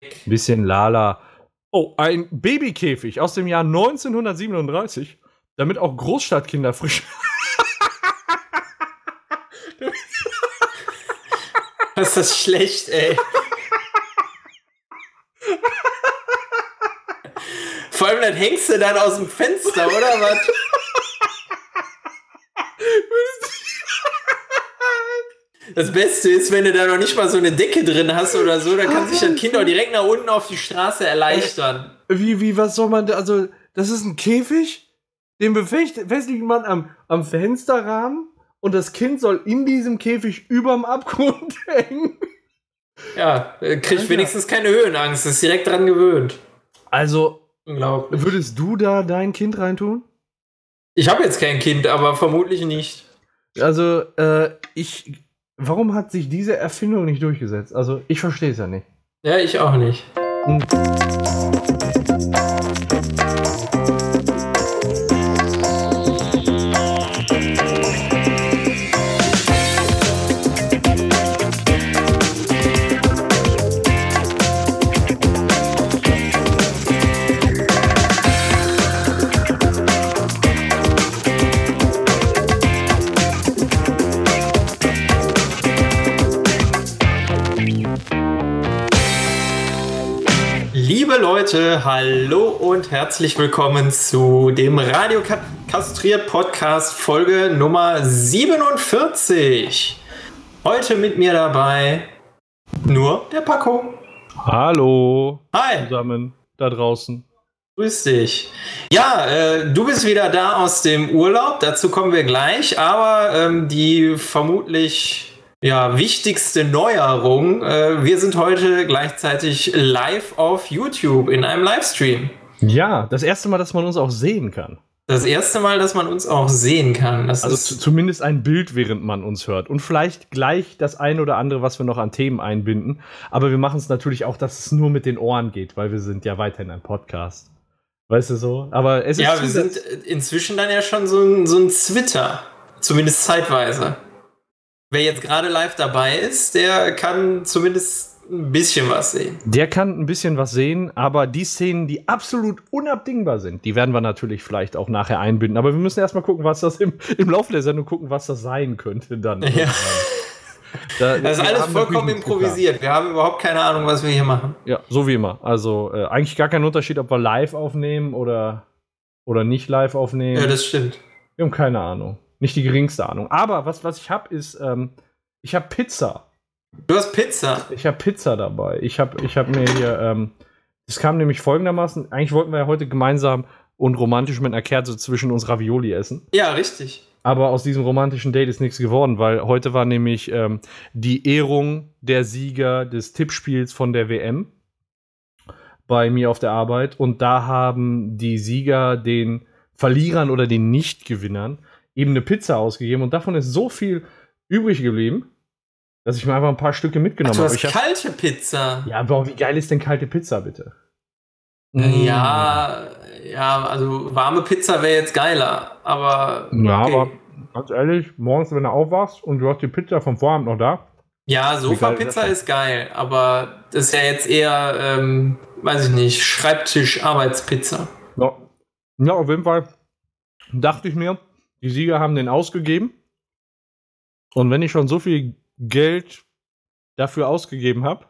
Ein bisschen Lala. Oh, ein Babykäfig aus dem Jahr 1937, damit auch Großstadtkinder frisch. Was ist das schlecht, ey. Vor allem, dann hängst du dann aus dem Fenster, oder was? Das Beste ist, wenn du da noch nicht mal so eine Decke drin hast oder so, dann kann sich das Kind auch direkt nach unten auf die Straße erleichtern. Wie, wie, was soll man da, also, das ist ein Käfig, den befestigt man am, am Fensterrahmen und das Kind soll in diesem Käfig überm Abgrund hängen. Ja, äh, kriegt Alter. wenigstens keine Höhenangst, ist direkt dran gewöhnt. Also, würdest du da dein Kind reintun? Ich habe jetzt kein Kind, aber vermutlich nicht. Also, äh, ich Warum hat sich diese Erfindung nicht durchgesetzt? Also, ich verstehe es ja nicht. Ja, ich auch nicht. Hm. Leute, hallo und herzlich willkommen zu dem Radio Kastriert Podcast Folge Nummer 47. Heute mit mir dabei nur der Paco. Hallo. Hi. Zusammen da draußen. Grüß dich. Ja, äh, du bist wieder da aus dem Urlaub, dazu kommen wir gleich, aber ähm, die vermutlich ja, wichtigste Neuerung. Äh, wir sind heute gleichzeitig live auf YouTube in einem Livestream. Ja, das erste Mal, dass man uns auch sehen kann. Das erste Mal, dass man uns auch sehen kann. Das also zumindest ein Bild, während man uns hört. Und vielleicht gleich das eine oder andere, was wir noch an Themen einbinden. Aber wir machen es natürlich auch, dass es nur mit den Ohren geht, weil wir sind ja weiterhin ein Podcast. Weißt du so? Aber es ist. Ja, wir sind inzwischen dann ja schon so ein, so ein Twitter. Zumindest zeitweise. Wer jetzt gerade live dabei ist, der kann zumindest ein bisschen was sehen. Der kann ein bisschen was sehen, aber die Szenen, die absolut unabdingbar sind, die werden wir natürlich vielleicht auch nachher einbinden. Aber wir müssen erstmal gucken, was das im, im Laufe der Sendung gucken, was das sein könnte dann. Ja. Da, das ist alles vollkommen improvisiert. Wir haben überhaupt keine Ahnung, was wir hier machen. Ja, so wie immer. Also äh, eigentlich gar kein Unterschied, ob wir live aufnehmen oder, oder nicht live aufnehmen. Ja, das stimmt. Wir haben keine Ahnung. Nicht die geringste Ahnung. Aber was, was ich habe, ist, ähm, ich habe Pizza. Du hast Pizza? Ich habe Pizza dabei. Ich habe ich hab mir hier, ähm, es kam nämlich folgendermaßen, eigentlich wollten wir ja heute gemeinsam und romantisch mit einer Kerze zwischen uns Ravioli essen. Ja, richtig. Aber aus diesem romantischen Date ist nichts geworden, weil heute war nämlich ähm, die Ehrung der Sieger des Tippspiels von der WM bei mir auf der Arbeit. Und da haben die Sieger den Verlierern oder den Nichtgewinnern eben eine Pizza ausgegeben und davon ist so viel übrig geblieben, dass ich mir einfach ein paar Stücke mitgenommen habe. Du hast hab, kalte Pizza. Ja, aber wie geil ist denn kalte Pizza, bitte? Mm. Ja, ja, also warme Pizza wäre jetzt geiler, aber. Okay. Ja, aber ganz ehrlich, morgens, wenn du aufwachst und du hast die Pizza vom Vorabend noch da. Ja, Sofa-Pizza ist, ist, geil, aber das ist ja jetzt eher, ähm, weiß ich nicht, Schreibtisch-Arbeitspizza. Ja. ja, auf jeden Fall dachte ich mir, die Sieger haben den ausgegeben. Und wenn ich schon so viel Geld dafür ausgegeben habe,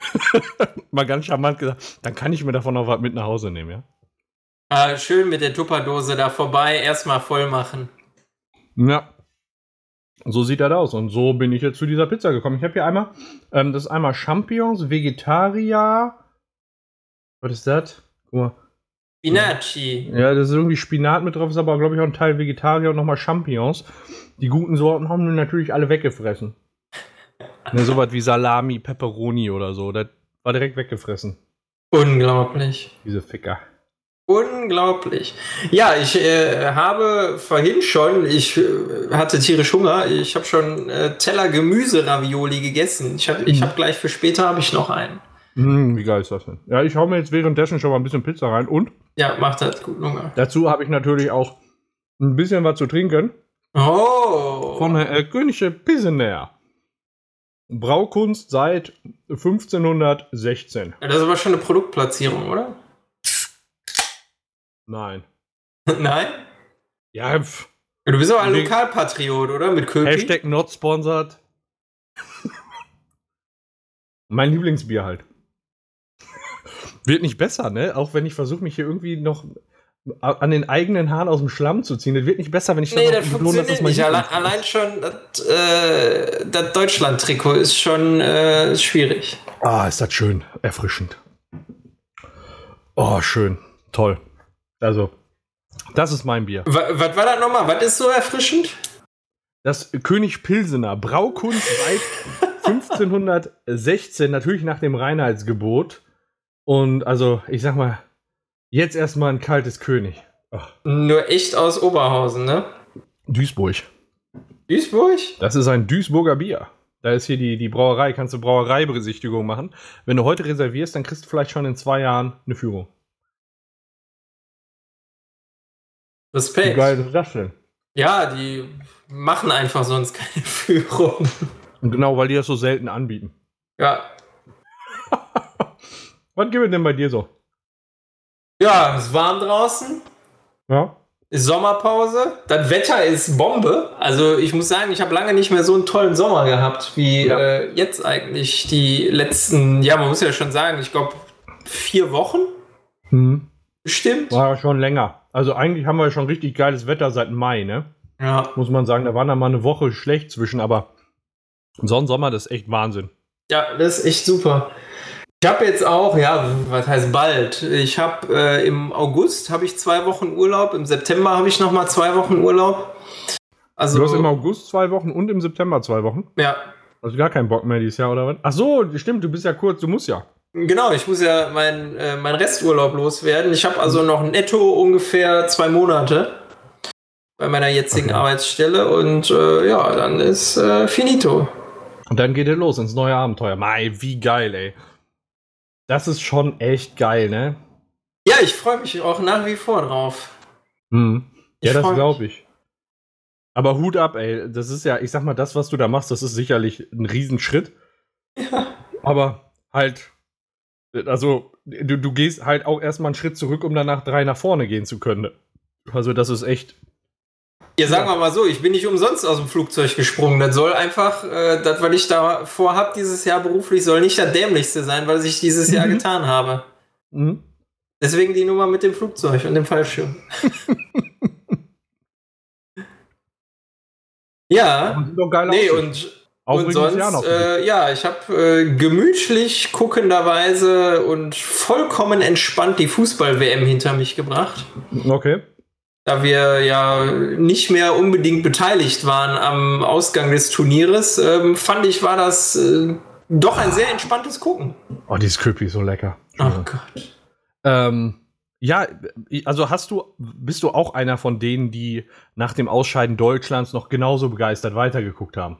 mal ganz charmant gesagt, dann kann ich mir davon auch was mit nach Hause nehmen, ja? Ah, schön mit der Tupperdose da vorbei, erstmal voll machen. Ja. So sieht das aus. Und so bin ich jetzt zu dieser Pizza gekommen. Ich habe hier einmal, ähm, das ist einmal Champignons, Vegetarier. Was ist das? Guck mal. Spinaci. Ja, das ist irgendwie Spinat mit drauf, ist aber, glaube ich, auch ein Teil Vegetarier und nochmal Champignons. Die guten Sorten haben wir natürlich alle weggefressen. ne, sowas wie Salami, Pepperoni oder so. Das war direkt weggefressen. Unglaublich. Diese Ficker. Unglaublich. Ja, ich äh, habe vorhin schon, ich äh, hatte tierisch Hunger, ich habe schon äh, Teller Gemüse-Ravioli gegessen. Ich habe ich hab gleich für später habe ich noch einen. Mm, wie geil ist das denn? Ja, ich hau mir jetzt währenddessen schon mal ein bisschen Pizza rein und ja, macht das gut Hunger. Dazu habe ich natürlich auch ein bisschen was zu trinken. Oh! Von der äh, Königliche Pilsener. Braukunst seit 1516. Ja, das ist aber schon eine Produktplatzierung, oder? Nein. Nein? Ja, pf. Du bist aber ein. Lokalpatriot, oder? Mit Köpi? Hashtag not sponsored. mein Lieblingsbier halt. Wird nicht besser, ne? Auch wenn ich versuche, mich hier irgendwie noch an den eigenen Haaren aus dem Schlamm zu ziehen. Das wird nicht besser, wenn ich Nee, noch das funktioniert nicht. Allein, allein schon das, äh, das Deutschland-Trikot ist schon äh, schwierig. Ah, ist das schön. Erfrischend. Oh, schön. Toll. Also, das ist mein Bier. Wa- Was war das nochmal? Was ist so erfrischend? Das König Pilsener Braukunst seit 1516, natürlich nach dem Reinheitsgebot. Und also, ich sag mal, jetzt erstmal ein kaltes König. Ach, Nur echt aus Oberhausen, ne? Duisburg. Duisburg? Das ist ein Duisburger Bier. Da ist hier die, die Brauerei, kannst du Brauereibesichtigung machen. Wenn du heute reservierst, dann kriegst du vielleicht schon in zwei Jahren eine Führung. Wie Respekt. geil ist das denn? Ja, die machen einfach sonst keine Führung. Und genau, weil die das so selten anbieten. Ja. Was gibt es denn bei dir so? Ja, es ist warm draußen. Ja? Ist Sommerpause. Das Wetter ist Bombe. Also ich muss sagen, ich habe lange nicht mehr so einen tollen Sommer gehabt, wie Ja. äh, jetzt eigentlich die letzten, ja, man muss ja schon sagen, ich glaube vier Wochen Hm. bestimmt. War ja schon länger. Also eigentlich haben wir schon richtig geiles Wetter seit Mai, ne? Ja. Muss man sagen, da war dann mal eine Woche schlecht zwischen, aber so ein Sommer, das ist echt Wahnsinn. Ja, das ist echt super. Ich habe jetzt auch, ja, was heißt bald? Ich habe äh, im August habe ich zwei Wochen Urlaub, im September habe ich noch mal zwei Wochen Urlaub. Also Du hast im August zwei Wochen und im September zwei Wochen. ja, Also gar keinen Bock mehr dieses Jahr, oder was? Ach so, stimmt, du bist ja kurz, du musst ja. genau. Ich muss ja meinen äh, mein Resturlaub loswerden. Ich habe also noch netto ungefähr zwei Monate bei meiner jetzigen Okay. Arbeitsstelle und äh, ja, dann ist äh, finito. Und dann geht er los ins neue Abenteuer. Mai, wie geil, ey. Das ist schon echt geil, ne? Ja, ich freue mich auch nach wie vor drauf. Hm. Ich Ja, das glaube ich. Aber Hut ab, ey. Das ist ja, ich sag mal, das, was du da machst, das ist sicherlich ein Riesenschritt. Ja. Aber halt, also, du, du gehst halt auch erstmal einen Schritt zurück, um danach drei nach vorne gehen zu können. Also, das ist echt. Ja, sagen wir mal so, ich bin nicht umsonst aus dem Flugzeug gesprungen. Das soll einfach, äh, das, was ich da vorhab dieses Jahr beruflich, soll nicht das Dämlichste sein, was ich dieses Jahr Mhm. getan habe. Mhm. Deswegen die Nummer mit dem Flugzeug und dem Fallschirm. ja, geil nee, und, und Jahr sonst, äh, ja, ich habe äh, gemütlich, guckenderweise und vollkommen entspannt die Fußball-WM hinter mich gebracht. Okay. Da wir ja nicht mehr unbedingt beteiligt waren am Ausgang des Turnieres, ähm, fand ich, war das äh, doch ein sehr entspanntes Gucken. Oh, dieses Köpi ist so lecker. Ach Gott. Ähm, ja, also hast du, bist du auch einer von denen, die nach dem Ausscheiden Deutschlands noch genauso begeistert weitergeguckt haben?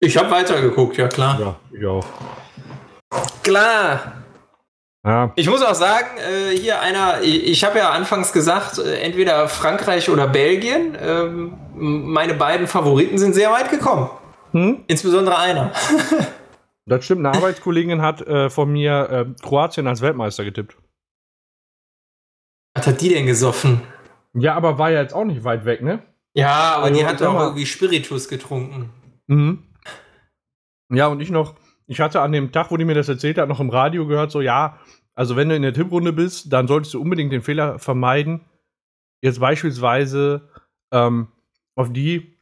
Ich habe weitergeguckt, ja klar. Ja, ich auch. Klar. Ja, Ich muss auch sagen, äh, hier einer, ich, ich habe ja anfangs gesagt, äh, entweder Frankreich oder Belgien. Ähm, meine beiden Favoriten sind sehr weit gekommen. hm? Insbesondere einer. das stimmt. Eine Arbeitskollegin hat äh, von mir äh, Kroatien als Weltmeister getippt. Was hat die denn gesoffen? Ja, aber war ja jetzt auch nicht weit weg, ne? Ja, aber Also, die hat mal- irgendwie Spiritus getrunken. Mhm. Ja, und ich noch, ich hatte an dem Tag, wo die mir das erzählt hat, noch im Radio gehört, so, ja, also wenn du in der Tipprunde bist, dann solltest du unbedingt den Fehler vermeiden, jetzt beispielsweise ähm, auf die,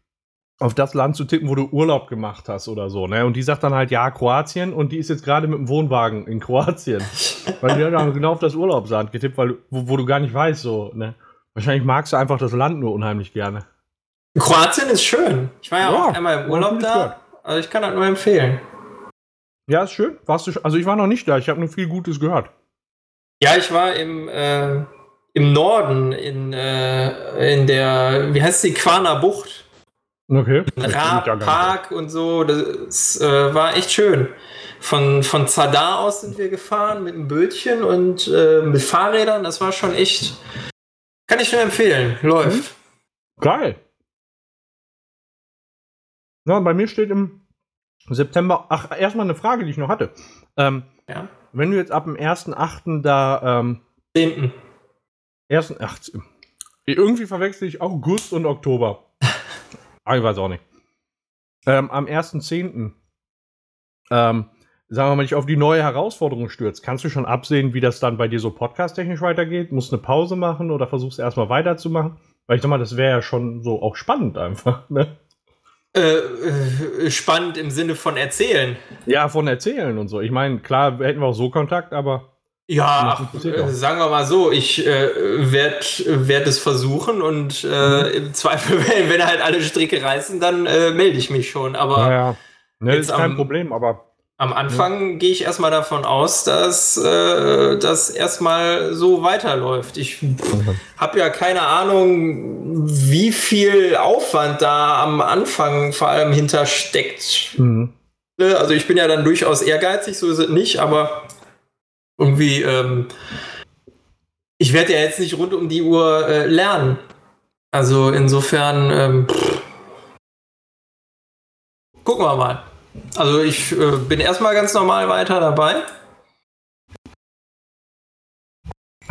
auf das Land zu tippen, wo du Urlaub gemacht hast oder so, ne? Und die sagt dann halt, ja, Kroatien, und die ist jetzt gerade mit dem Wohnwagen in Kroatien. weil die hat dann genau auf das Urlaubsland getippt, weil, wo, wo du gar nicht weißt, so, ne? Wahrscheinlich magst du einfach das Land nur unheimlich gerne. Kroatien ist schön. Ich war ja, Ja, auch einmal im Urlaub da. Also ich kann das nur empfehlen. Ja, ist schön. Warst du, also ich war noch nicht da, ich habe nur viel Gutes gehört. Ja, ich war im, äh, im Norden, in, äh, in der, wie heißt die, Quaner Bucht. Okay. Raab-Park und so. Das äh, war echt schön. Von, von Zadar aus sind wir gefahren mit einem Bötchen und äh, mit Fahrrädern. Das war schon echt. Kann ich nur empfehlen. Läuft. Geil. Ja, bei mir steht im September. Ach, erstmal eine Frage, die ich noch hatte. Ähm, Ja. wenn du jetzt ab dem 1.8. da ähm, 10. ersten, ach, irgendwie verwechsel ich August und Oktober. ah, ich weiß auch nicht. Ähm, am 1.10. Ähm, sagen wir mal, dich auf die neue Herausforderung stürzt. Kannst du schon absehen, wie das dann bei dir so podcast-technisch weitergeht? Musst eine Pause machen oder versuchst erstmal weiterzumachen? Weil ich sag mal, das wäre ja schon so auch spannend einfach, ne? Äh, äh, spannend im Sinne von erzählen. Ja, von erzählen und so. Ich meine, klar, hätten wir auch so Kontakt, aber Ja, sagen wir mal so, ich äh, werde werd es versuchen und äh, im Zweifel, wenn, halt alle Stricke reißen, dann äh, melde ich mich schon. Aber naja, ne, ist kein am- Problem, aber am Anfang gehe ich erstmal davon aus, dass äh, das erstmal so weiterläuft. Ich habe ja keine Ahnung, wie viel Aufwand da am Anfang vor allem hintersteckt. mhm. Also ich bin ja dann durchaus ehrgeizig, so ist es nicht, aber irgendwie, ähm, ich werde ja jetzt nicht rund um die Uhr äh, lernen. Also insofern, ähm, gucken wir mal. Also ich äh, bin erstmal ganz normal weiter dabei.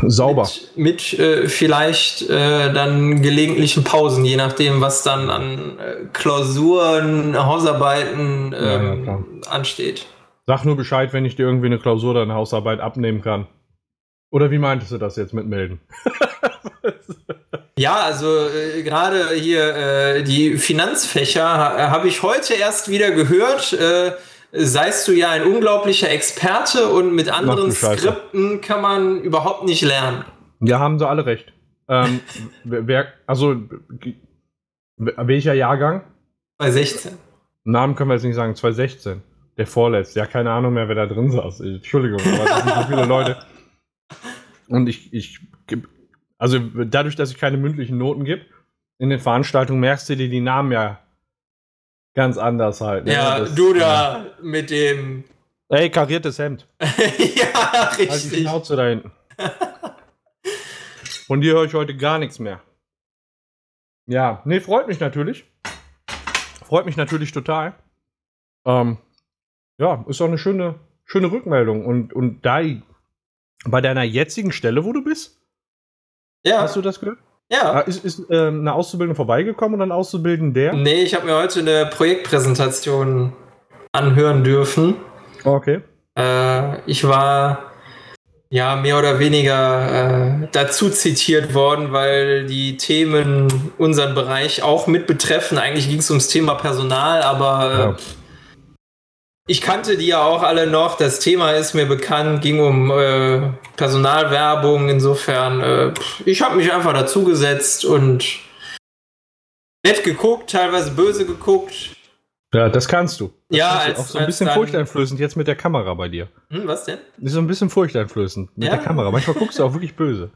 sauber. Mit, mit äh, vielleicht äh, dann gelegentlichen Pausen, je nachdem, was dann an äh, Klausuren, Hausarbeiten Ja, ja, ähm, ansteht. Sag nur Bescheid, wenn ich dir irgendwie eine Klausur oder eine Hausarbeit abnehmen kann. Oder wie meintest du das jetzt mit melden? Ja, also äh, gerade hier äh, die Finanzfächer ha, habe ich heute erst wieder gehört. Äh, seist du ja ein unglaublicher Experte und mit anderen. Skripten kann man überhaupt nicht lernen. Ja, haben sie alle recht. Ähm, wer, also, welcher Jahrgang? Bei 16. Namen können wir jetzt nicht sagen, 2016. Der vorletzte. Ja, keine Ahnung mehr, wer da drin saß. Entschuldigung, aber das sind so viele Leute. Und ich, ich, geb- also dadurch, dass ich keine mündlichen Noten gebe, in den Veranstaltungen merkst du dir die Namen ja ganz anders halt. ne? Ja, Das- du da mit dem. Ey, kariertes Hemd. ja, Halt die richtig. Schnauze da hinten. Von dir höre ich heute gar nichts mehr. Ja, nee, freut mich natürlich. Freut mich natürlich total. Ähm, ja, ist auch eine schöne, schöne Rückmeldung. Und, und da bei deiner jetzigen Stelle, wo du bist, Ja, hast du das gehört? ja. Ah, Ist, ist ähm, eine Auszubildende vorbeigekommen und ein Auszubildender? Nee, ich habe mir heute eine Projektpräsentation anhören dürfen. Okay. Äh, ich war ja mehr oder weniger äh, dazu zitiert worden, weil die Themen unseren Bereich auch mit betreffen. Eigentlich ging es ums Thema Personal, aber äh, Ja. Ich kannte die ja auch alle noch. Das Thema ist mir bekannt, ging um äh, Personalwerbung. Insofern, äh, ich habe mich einfach dazugesetzt und nett geguckt, teilweise böse geguckt. Ja, das kannst du. Das Ja, kannst du. als- auch so ein bisschen furchteinflößend jetzt mit der Kamera bei dir. Hm, was denn? Ist so ein bisschen furchteinflößend mit Ja. der Kamera. Manchmal guckst du auch wirklich böse.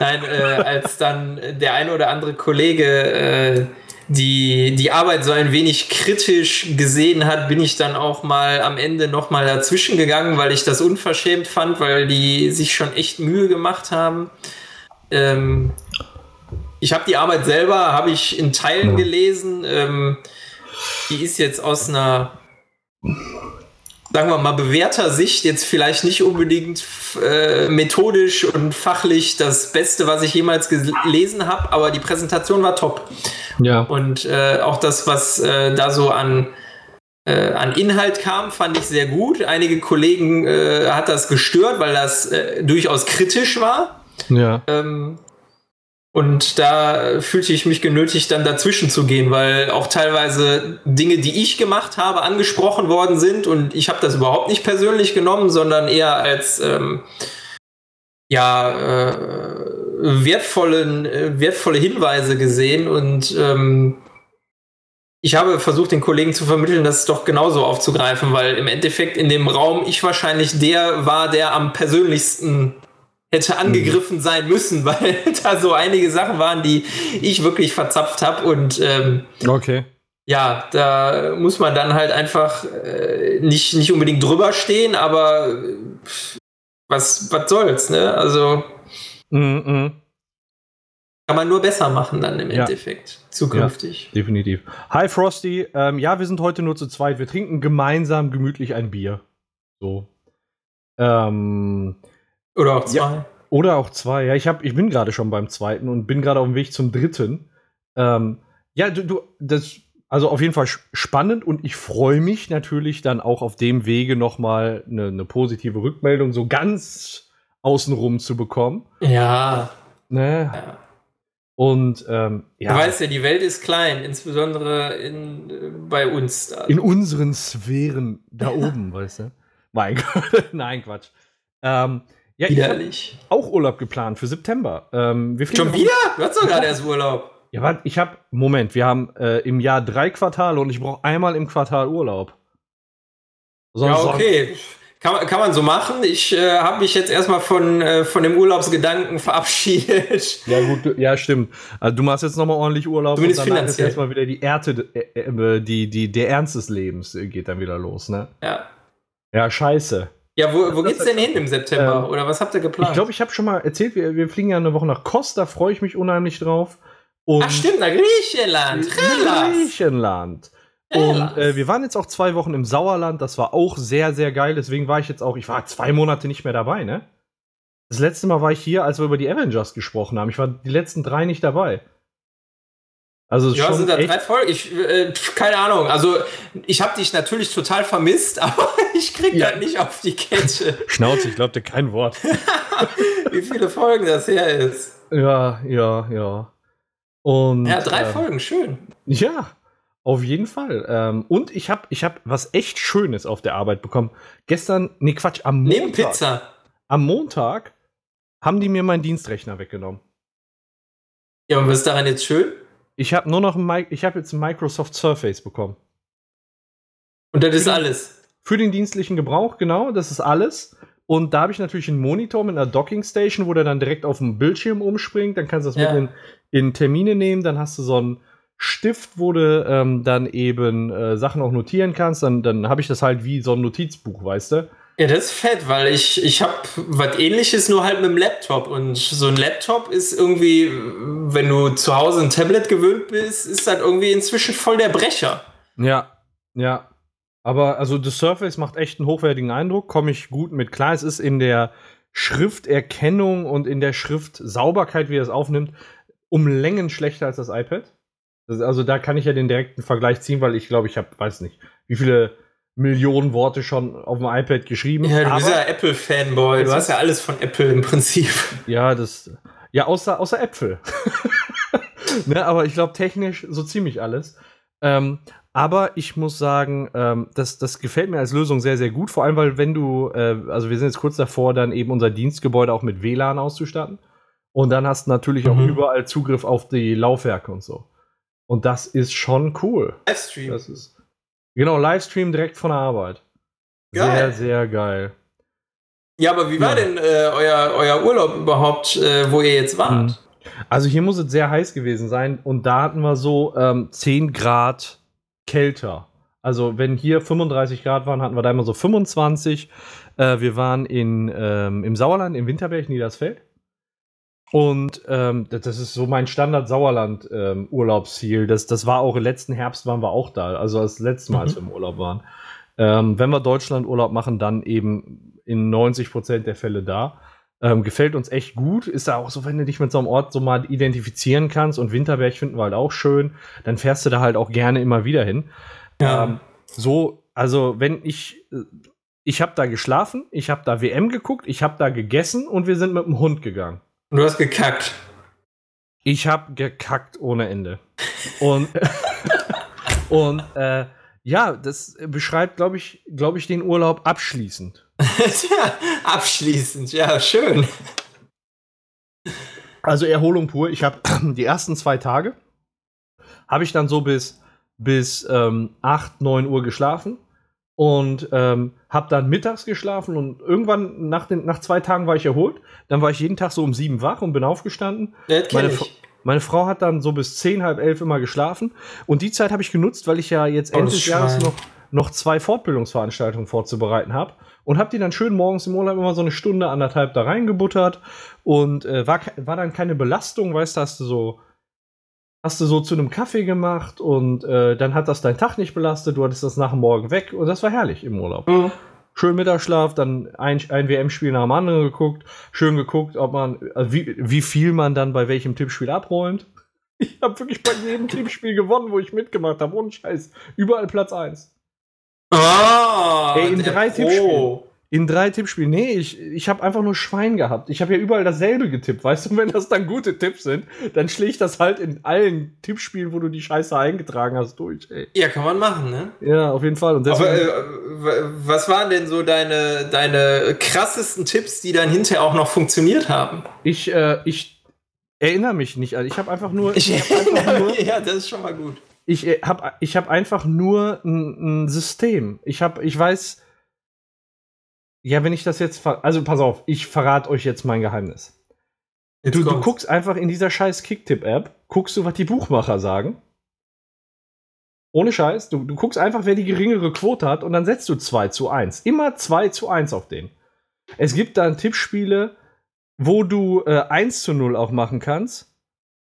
Nein, äh, als dann der eine oder andere Kollege äh, die, die Arbeit so ein wenig kritisch gesehen hat, bin ich dann auch mal am Ende noch mal dazwischen gegangen, weil ich das unverschämt fand, weil die sich schon echt Mühe gemacht haben. Ähm, ich habe die Arbeit selber, habe ich in Teilen gelesen. Ähm, die ist jetzt aus einer sagen wir mal, bewährter Sicht jetzt vielleicht nicht unbedingt äh, methodisch und fachlich das Beste, was ich jemals gelesen habe, aber die Präsentation war top. Ja. Und äh, auch das, was äh, da so an, äh, an Inhalt kam, fand ich sehr gut. Einige Kollegen äh, hat das gestört, weil das äh, durchaus kritisch war. Ja. Ähm, und da fühlte ich mich genötigt, dann dazwischen zu gehen, weil auch teilweise Dinge, die ich gemacht habe, angesprochen worden sind. Und ich habe das überhaupt nicht persönlich genommen, sondern eher als ähm, ja, äh, wertvollen, äh, wertvolle Hinweise gesehen. Und ähm, ich habe versucht, den Kollegen zu vermitteln, das doch genauso aufzugreifen, weil im Endeffekt in dem Raum ich wahrscheinlich der war, der am persönlichsten hätte angegriffen sein müssen, weil da so einige Sachen waren, die ich wirklich verzapft habe und ähm, Okay. ja, da muss man dann halt einfach äh, nicht, nicht unbedingt drüber stehen, aber äh, was, was soll's, ne? Also Mhm. Kann man nur besser machen dann im Ja. Endeffekt. Zukünftig. Definitiv. Hi Frosty. Ähm, ja, wir sind heute nur zu zweit. Wir trinken gemeinsam gemütlich ein Bier. So. Ähm, Oder auch zwei. oder auch zwei. Ja, ich, hab, ich bin gerade schon beim zweiten und bin gerade auf dem Weg zum dritten. Ähm, ja, du, du, das, also auf jeden Fall spannend und ich freue mich natürlich dann auch auf dem Wege nochmal eine ne positive Rückmeldung so ganz außenrum zu bekommen. Ja. Ne? ja. Und ähm, ja, Du weißt ja, die Welt ist klein, insbesondere in, äh, bei uns. Da. in unseren Sphären da oben, weißt du? Mein Gott, nein, Quatsch. Ähm, ja, ich Widerlich. auch Urlaub geplant für September. Ähm, Schon wieder? Du hast doch gerade erst Urlaub. Ja, warte, ich habe, Moment, wir haben äh, im Jahr drei Quartale und ich brauche einmal im Quartal Urlaub. Ja, Sonst- okay. Kann, man- kann man so machen. Ich äh, habe mich jetzt erstmal von, äh, von dem Urlaubsgedanken verabschiedet. Ja, gut, du- ja, stimmt. Also, du machst jetzt nochmal ordentlich Urlaub Zumindest und danach ist erstmal wieder die Ernte, äh, äh, die, die, der Ernst des Lebens äh, geht dann wieder los, ne? Ja. Ja, scheiße. Ja, wo, wo geht's denn hin im September? Ähm, Oder was habt ihr geplant? Ich glaube, ich habe schon mal erzählt, wir, wir fliegen ja eine Woche nach Kos, da freue ich mich unheimlich drauf. Und Ach stimmt, nach Griechenland. Griechenland. Und äh, wir waren jetzt auch zwei Wochen im Sauerland, das war auch sehr, sehr geil. Deswegen war ich jetzt auch, ich war zwei Monate nicht mehr dabei, ne? Das letzte Mal war ich hier, als wir über die Avengers gesprochen haben. Ich war die letzten drei nicht dabei. Also Ja, sind da drei Folgen? Ich, äh, keine Ahnung. Also, ich habe dich natürlich total vermisst, aber ich krieg Ja. das nicht auf die Kette, Schnauze, ich glaube dir kein Wort. wie viele Folgen das her ist. ja, ja, ja. Und Ja, drei ähm, Folgen, schön. Ja, auf jeden Fall. Ähm, und ich habe ich hab was echt Schönes auf der Arbeit bekommen. Gestern, nee, Quatsch, am Neben Montag. Pizza. Am Montag haben die mir meinen Dienstrechner weggenommen. Ja, und was ist daran jetzt schön? Ich habe nur noch ein, ich habe jetzt ein Microsoft Surface bekommen. Und das ist alles. Für den dienstlichen Gebrauch, genau, das ist alles. Und da habe ich natürlich einen Monitor mit einer Docking Station, wo der dann direkt auf dem Bildschirm umspringt. Dann kannst du das Ja. mit in, in Termine nehmen. Dann hast du so einen Stift, wo du ähm, dann eben äh, Sachen auch notieren kannst. Dann, dann habe ich das halt wie so ein Notizbuch, weißt du? Ja, das ist fett, weil ich, ich habe was ähnliches, nur halt mit dem Laptop. Und so ein Laptop ist irgendwie, wenn du zu Hause ein Tablet gewöhnt bist, ist das irgendwie inzwischen voll der Brecher. Ja, ja. Aber also das Surface macht echt einen hochwertigen Eindruck, komme ich gut mit klar. Es ist in der Schrifterkennung und in der Schriftsauberkeit, wie er es aufnimmt, um Längen schlechter als das iPad. Also da kann ich ja den direkten Vergleich ziehen, weil ich glaube, ich habe, weiß nicht, wie viele Millionen Worte schon auf dem iPad geschrieben. Ja, du bist ja Apple-Fanboy. Du hast ja alles von Apple im Prinzip. Ja, das. Ja, außer, außer Äpfel. ne, aber ich glaube, technisch so ziemlich alles. Ähm, aber ich muss sagen, ähm, das, das gefällt mir als Lösung sehr, sehr gut. Vor allem, weil wenn du, äh, also wir sind jetzt kurz davor, dann eben unser Dienstgebäude auch mit WLAN auszustatten. Und dann hast du natürlich auch Mhm. überall Zugriff auf die Laufwerke und so. Und das ist schon cool. Livestream. Das ist. Genau, Livestream direkt von der Arbeit. Sehr, Geil. sehr geil. Ja, aber wie war Ja. denn äh, euer, euer Urlaub überhaupt, äh, wo ihr jetzt wart? Mhm. Also hier muss es sehr heiß gewesen sein und da hatten wir so ähm, 10 Grad kälter. Also wenn hier 35 Grad waren, hatten wir da immer so 25. Äh, wir waren in, ähm, im Sauerland, im Winterberg, Niedersfeld. Und ähm, das, ist so mein Standard-Sauerland-Urlaubsziel. das, das war auch im letzten Herbst waren wir auch da. Also das letzte Mal, als wir im Urlaub waren. Ähm, wenn wir Deutschland-Urlaub machen, dann eben in 90 Prozent der Fälle da. Ähm, gefällt uns echt gut. Ist da auch so, wenn du dich mit so einem Ort so mal identifizieren kannst und Winterberg finden wir halt auch schön, dann fährst du da halt auch gerne immer wieder hin. Ja. Ähm, so, also wenn ich, äh, ich habe da geschlafen, ich habe da WM geguckt, ich habe da gegessen und wir sind mit dem Hund gegangen. Und du hast gekackt. Ich habe gekackt ohne Ende. Und, und äh, ja, das beschreibt, glaube ich, glaube ich, den Urlaub abschließend. Tja, abschließend, ja, schön. Also Erholung pur. Ich habe die ersten zwei Tage habe ich dann so bis bis ähm, 8, 9 Uhr geschlafen und ähm, habe dann mittags geschlafen und irgendwann nach, den, nach zwei Tagen war ich erholt. Dann war ich jeden Tag so um sieben wach und bin aufgestanden. Das Meine, ich. Meine Frau hat dann so bis zehn, halb elf immer geschlafen und die Zeit habe ich genutzt, weil ich ja jetzt Oh, Ende des Jahres noch noch zwei Fortbildungsveranstaltungen vorzubereiten habe und habe die dann schön morgens im Urlaub immer so eine Stunde, anderthalb da reingebuttert und äh, war, war dann keine Belastung, weißt du, hast du so hast du so zu einem Kaffee gemacht und äh, dann hat das deinen Tag nicht belastet, du hattest das nach dem Morgen weg und das war herrlich im Urlaub. Mhm. Schön Mittagsschlaf, dann ein, ein WM-Spiel nach dem anderen geguckt, schön geguckt, ob man, also wie, wie viel man dann bei welchem Tippspiel abräumt. Ich habe wirklich bei jedem Tippspiel gewonnen, wo ich mitgemacht habe. Ohne Scheiß. Überall Platz 1. Ah, Ey, in drei Pro. Tippspielen. In drei Tippspielen. Nee, ich, ich habe einfach nur Schwein gehabt. Ich habe ja überall dasselbe getippt, weißt du? Wenn das dann gute Tipps sind, dann schlägt das halt in allen Tippspielen, wo du die Scheiße eingetragen hast, durch, ey. Ja, kann man machen, ne? Ja, auf jeden Fall. Aber äh, was waren denn so deine, deine krassesten Tipps, die dann hinterher auch noch funktioniert haben? Ich, äh, ich erinnere mich nicht. Also ich habe einfach nur. Ich, ich einfach nur ja, das ist schon mal gut. Ich äh, habe ich hab einfach nur ein, ein System. Ich, hab, ich weiß ja, wenn ich das jetzt. Also, pass auf, ich verrate euch jetzt mein Geheimnis. Jetzt du, du guckst einfach in dieser scheiß Kicktip-App, guckst du, was die Buchmacher sagen. Ohne Scheiß. Du, du guckst einfach, wer die geringere Quote hat und dann setzt du 2 zu 1. Immer 2 zu 1 auf den. Es gibt dann Tippspiele, wo du äh, 1 zu 0 auch machen kannst.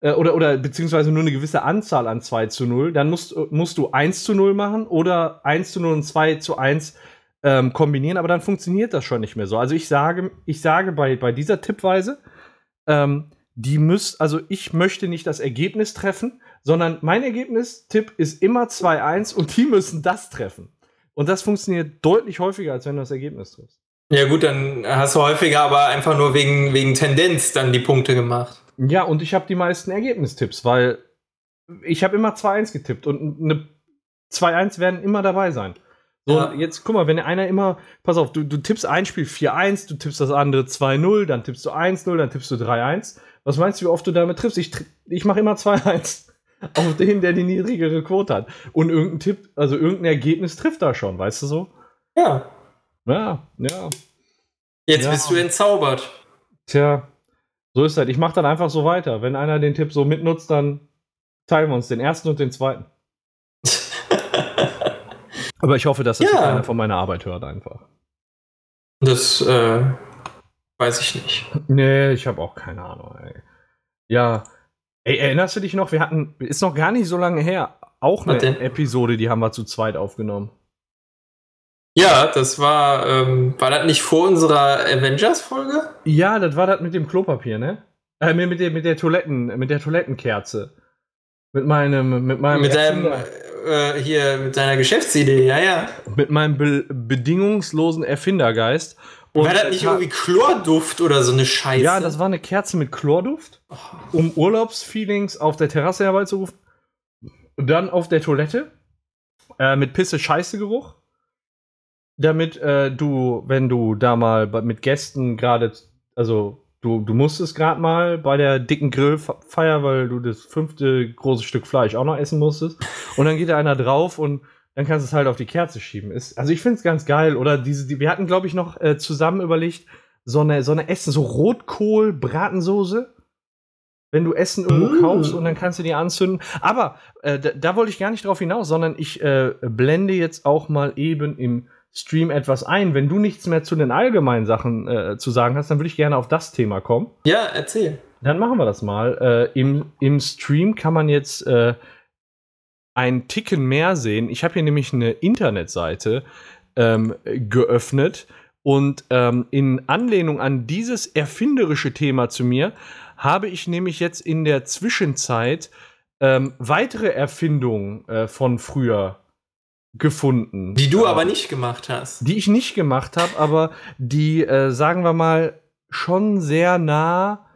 Äh, oder, oder beziehungsweise nur eine gewisse Anzahl an 2 zu 0. Dann musst, musst du 1 zu 0 machen oder 1 zu 0 und 2 zu 1 ähm, kombinieren, aber dann funktioniert das schon nicht mehr so. Also ich sage, ich sage bei, bei dieser Tippweise, ähm, die müsst, also ich möchte nicht das Ergebnis treffen, sondern mein Ergebnis-Tipp ist immer 2-1 und die müssen das treffen. Und das funktioniert deutlich häufiger, als wenn du das Ergebnis triffst. Ja, gut, dann hast du häufiger aber einfach nur wegen, wegen Tendenz dann die Punkte gemacht. Ja, und ich habe die meisten Ergebnistipps, weil ich habe immer 2-1 getippt und eine 2-1 werden immer dabei sein. So, ja. jetzt guck mal, wenn einer immer, pass auf, du, du tippst ein Spiel 4-1, du tippst das andere 2-0, dann tippst du 1-0, dann tippst du 3-1. Was meinst du, wie oft du damit triffst? Ich, ich mache immer 2-1 auf den, der die niedrigere Quote hat. Und irgendein Tipp, also irgendein Ergebnis trifft da schon, weißt du so? Ja. Ja, ja. Jetzt ja. bist du entzaubert. Tja, so ist das. Ich mache dann einfach so weiter. Wenn einer den Tipp so mitnutzt, dann teilen wir uns den ersten und den zweiten. Aber ich hoffe, dass das ja. einer von meiner Arbeit hört einfach. Das äh, weiß ich nicht. Nee, ich habe auch keine Ahnung. Ey. Ja, ey, erinnerst du dich noch? Wir hatten, ist noch gar nicht so lange her, auch eine Episode, die haben wir zu zweit aufgenommen. Ja, das war, ähm, war das nicht vor unserer Avengers-Folge? Ja, das war das mit dem Klopapier, ne? Äh, mit, der, mit der Toiletten, mit der Toilettenkerze. Mit meinem, mit meinem. Mit deinem, äh, hier mit deiner Geschäftsidee, ja, ja. Mit meinem be bedingungslosen Erfindergeist. Und war das nicht irgendwie Chlorduft oder so eine Scheiße? Ja, das war eine Kerze mit Chlorduft, um Urlaubsfeelings auf der Terrasse herbeizurufen. Dann auf der Toilette äh, mit Pisse Scheiße Geruch. Damit äh, du, wenn du da mal mit Gästen gerade, also du, du musstest gerade mal bei der dicken Grillfeier, weil du das fünfte große Stück Fleisch auch noch essen musstest. Und dann geht da einer drauf und dann kannst du es halt auf die Kerze schieben. Ist, also ich finde es ganz geil. Oder diese, die, wir hatten, glaube ich, noch äh, zusammen überlegt, so eine, so eine Essen, so Rotkohl, Bratensoße. Wenn du Essen irgendwo mm. kaufst und dann kannst du die anzünden. Aber äh, da, da wollte ich gar nicht drauf hinaus, sondern ich äh, blende jetzt auch mal eben im Stream etwas ein. Wenn du nichts mehr zu den allgemeinen Sachen äh, zu sagen hast, dann würde ich gerne auf das Thema kommen. Ja, erzähl. Dann machen wir das mal. Äh, im, Im Stream kann man jetzt äh, ein Ticken mehr sehen. Ich habe hier nämlich eine Internetseite ähm, geöffnet und ähm, in Anlehnung an dieses erfinderische Thema zu mir habe ich nämlich jetzt in der Zwischenzeit ähm, weitere Erfindungen äh, von früher gefunden. Die du aber nicht gemacht hast. Die ich nicht gemacht habe, aber die, äh, sagen wir mal, schon sehr nah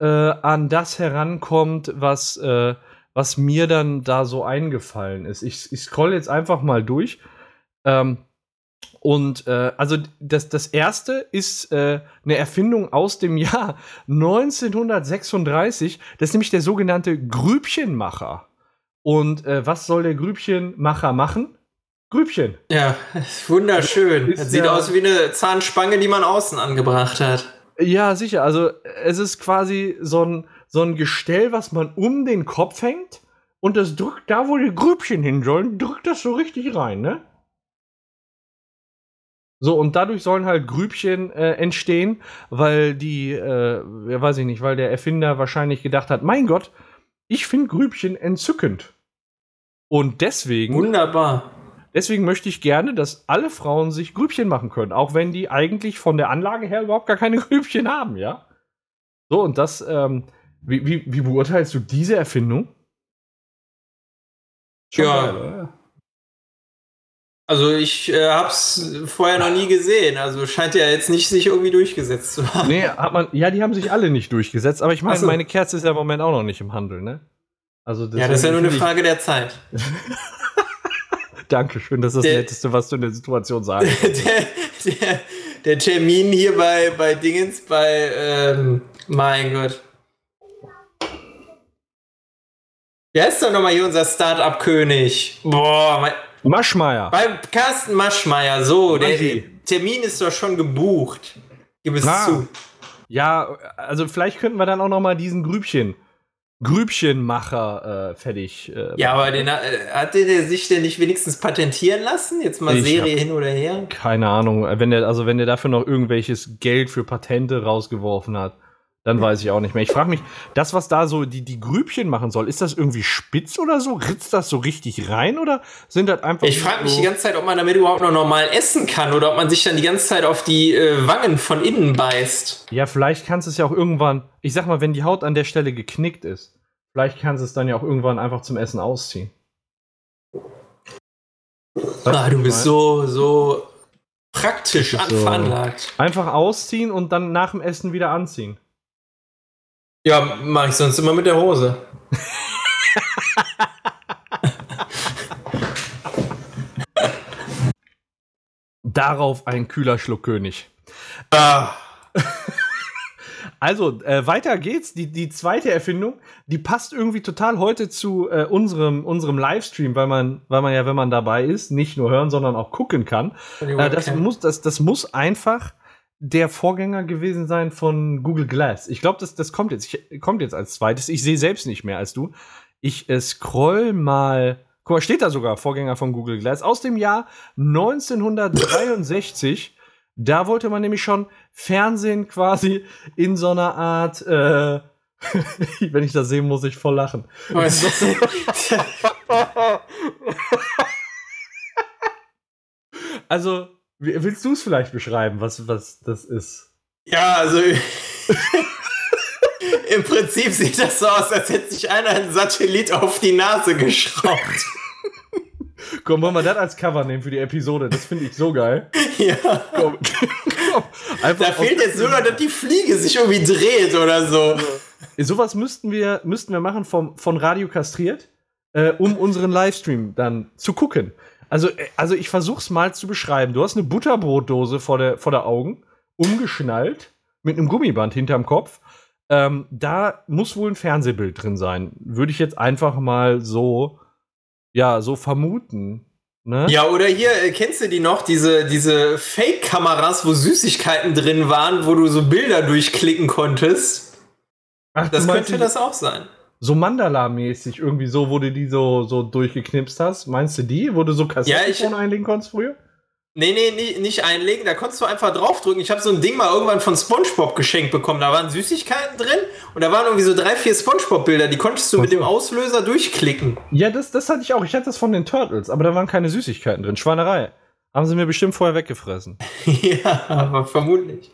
äh, an das herankommt, was, äh, was mir dann da so eingefallen ist. Ich, ich scroll jetzt einfach mal durch. Ähm, und äh, also das, das erste ist äh, eine Erfindung aus dem Jahr 1936. Das ist nämlich der sogenannte Grübchenmacher. Und äh, was soll der Grübchenmacher machen? Grübchen. Ja, wunderschön. Ist, das sieht ja, aus wie eine Zahnspange, die man außen angebracht hat. Ja, sicher. Also es ist quasi so ein, so ein Gestell, was man um den Kopf hängt und das drückt da, wo die Grübchen hin sollen, drückt das so richtig rein, ne? So, und dadurch sollen halt Grübchen äh, entstehen, weil die, äh, ja, weiß ich nicht, weil der Erfinder wahrscheinlich gedacht hat, mein Gott, ich finde Grübchen entzückend. Und deswegen. Wunderbar. Deswegen möchte ich gerne, dass alle Frauen sich Grübchen machen können, auch wenn die eigentlich von der Anlage her überhaupt gar keine Grübchen haben, ja? So, und das, ähm, wie, wie, wie beurteilst du diese Erfindung? Schon ja. Geil, also ich äh, hab's vorher noch nie gesehen. Also scheint ja jetzt nicht sich irgendwie durchgesetzt zu haben. Nee, hat man, ja, die haben sich alle nicht durchgesetzt, aber ich meine, so. meine Kerze ist ja im Moment auch noch nicht im Handel, ne? Also ja, das ist ja nur eine Frage der Zeit. Dankeschön, das ist das der, Netteste, was du in der Situation sagst. der, der, der, Termin hier bei, bei Dingens, bei, ähm, mein Gott. Wer ist doch nochmal hier unser Start-up-König? Boah, mein, Maschmeier. Beim Carsten Maschmeier, so, der Termin ist doch schon gebucht. Gib es Na, zu. Ja, also vielleicht könnten wir dann auch noch mal diesen Grübchen, Grübchenmacher äh, fertig. Äh, ja, aber den, äh, hat der sich denn nicht wenigstens patentieren lassen? Jetzt mal ich Serie hin oder her? Keine Ahnung. Wenn der, also wenn der dafür noch irgendwelches Geld für Patente rausgeworfen hat. Dann weiß ich auch nicht mehr. Ich frage mich, das, was da so die, die Grübchen machen soll, ist das irgendwie spitz oder so? Ritzt das so richtig rein oder sind das einfach. Ich frage mich die ganze Zeit, ob man damit überhaupt noch normal essen kann oder ob man sich dann die ganze Zeit auf die äh, Wangen von innen beißt. Ja, vielleicht kannst du es ja auch irgendwann, ich sag mal, wenn die Haut an der Stelle geknickt ist, vielleicht kannst du es dann ja auch irgendwann einfach zum Essen ausziehen. ah, du bist so, so praktisch veranlagt. So einfach ausziehen und dann nach dem Essen wieder anziehen. Ja, mache ich sonst immer mit der Hose. Darauf ein kühler Schluck König. Ah. Also, äh, weiter geht's. Die, die zweite Erfindung, die passt irgendwie total heute zu äh, unserem, unserem Livestream, weil man, weil man ja, wenn man dabei ist, nicht nur hören, sondern auch gucken kann. Äh, das, muss, das, das muss einfach der Vorgänger gewesen sein von Google Glass. Ich glaube, das, das kommt jetzt, ich, kommt jetzt als zweites. Ich sehe selbst nicht mehr als du. Ich äh, scroll mal. Guck mal, steht da sogar Vorgänger von Google Glass aus dem Jahr 1963. da wollte man nämlich schon Fernsehen quasi in so einer Art. Äh, wenn ich das sehe, muss ich voll lachen. also Willst du es vielleicht beschreiben, was, was das ist? Ja, also im Prinzip sieht das so aus, als hätte sich einer einen Satellit auf die Nase geschraubt. Komm, wollen wir das als Cover nehmen für die Episode? Das finde ich so geil. Ja. Komm, komm. Da fehlt jetzt nur noch, dass die Fliege sich irgendwie dreht oder so. Sowas müssten wir, müssten wir machen vom, von Radio Kastriert, äh, um unseren Livestream dann zu gucken. Also, äh, also ich versuch's mal zu beschreiben. Du hast eine Butterbrotdose vor der, vor der Augen, umgeschnallt, mit einem Gummiband hinterm Kopf. Ähm, da muss wohl ein Fernsehbild drin sein. Würde ich jetzt einfach mal so, ja, so vermuten. Ne? Ja, oder hier, äh, kennst du die noch? Diese, diese Fake-Kameras, wo Süßigkeiten drin waren, wo du so Bilder durchklicken konntest. Ach, das könnte das auch sein so Mandala-mäßig irgendwie so, wo du die so, so durchgeknipst hast. Meinst du die, wo du so Kassetten ja, einlegen konntest früher? Nee, nee, nee, nicht einlegen, da konntest du einfach draufdrücken. Ich habe so ein Ding mal irgendwann von SpongeBob geschenkt bekommen. Da waren Süßigkeiten drin und da waren irgendwie so drei, vier SpongeBob-Bilder, die konntest du mit dem Auslöser durchklicken. Ja, das, das hatte ich auch. Ich hatte das von den Turtles, aber da waren keine Süßigkeiten drin. Schweinerei. Haben sie mir bestimmt vorher weggefressen. ja, aber vermutlich.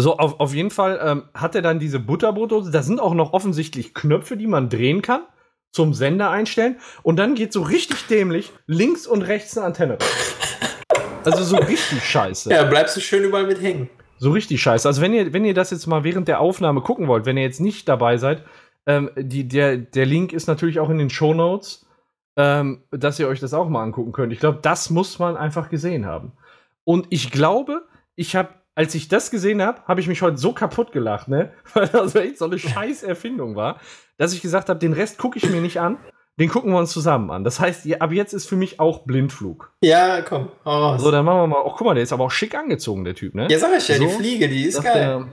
So, auf, auf jeden Fall ähm, hat er dann diese Butterbrotdose. Da sind auch noch offensichtlich Knöpfe, die man drehen kann, zum Sender einstellen. Und dann geht so richtig dämlich links und rechts eine Antenne. Also so richtig scheiße. Ja, bleibst du schön überall mit hängen. So richtig scheiße. Also wenn ihr, wenn ihr das jetzt mal während der Aufnahme gucken wollt, wenn ihr jetzt nicht dabei seid, ähm, die, der, der Link ist natürlich auch in den Show Notes, ähm, dass ihr euch das auch mal angucken könnt. Ich glaube, das muss man einfach gesehen haben. Und ich glaube, ich habe als ich das gesehen habe, habe ich mich heute so kaputt gelacht, ne? Weil das echt so eine scheiß Erfindung war, dass ich gesagt habe, den Rest gucke ich mir nicht an. Den gucken wir uns zusammen an. Das heißt, ab jetzt ist für mich auch Blindflug. Ja, komm. Oh. So, dann machen wir mal. Oh, guck mal, der ist aber auch schick angezogen, der Typ, ne? Ja, sag ich ja, so, die Fliege, die ist geil. Der,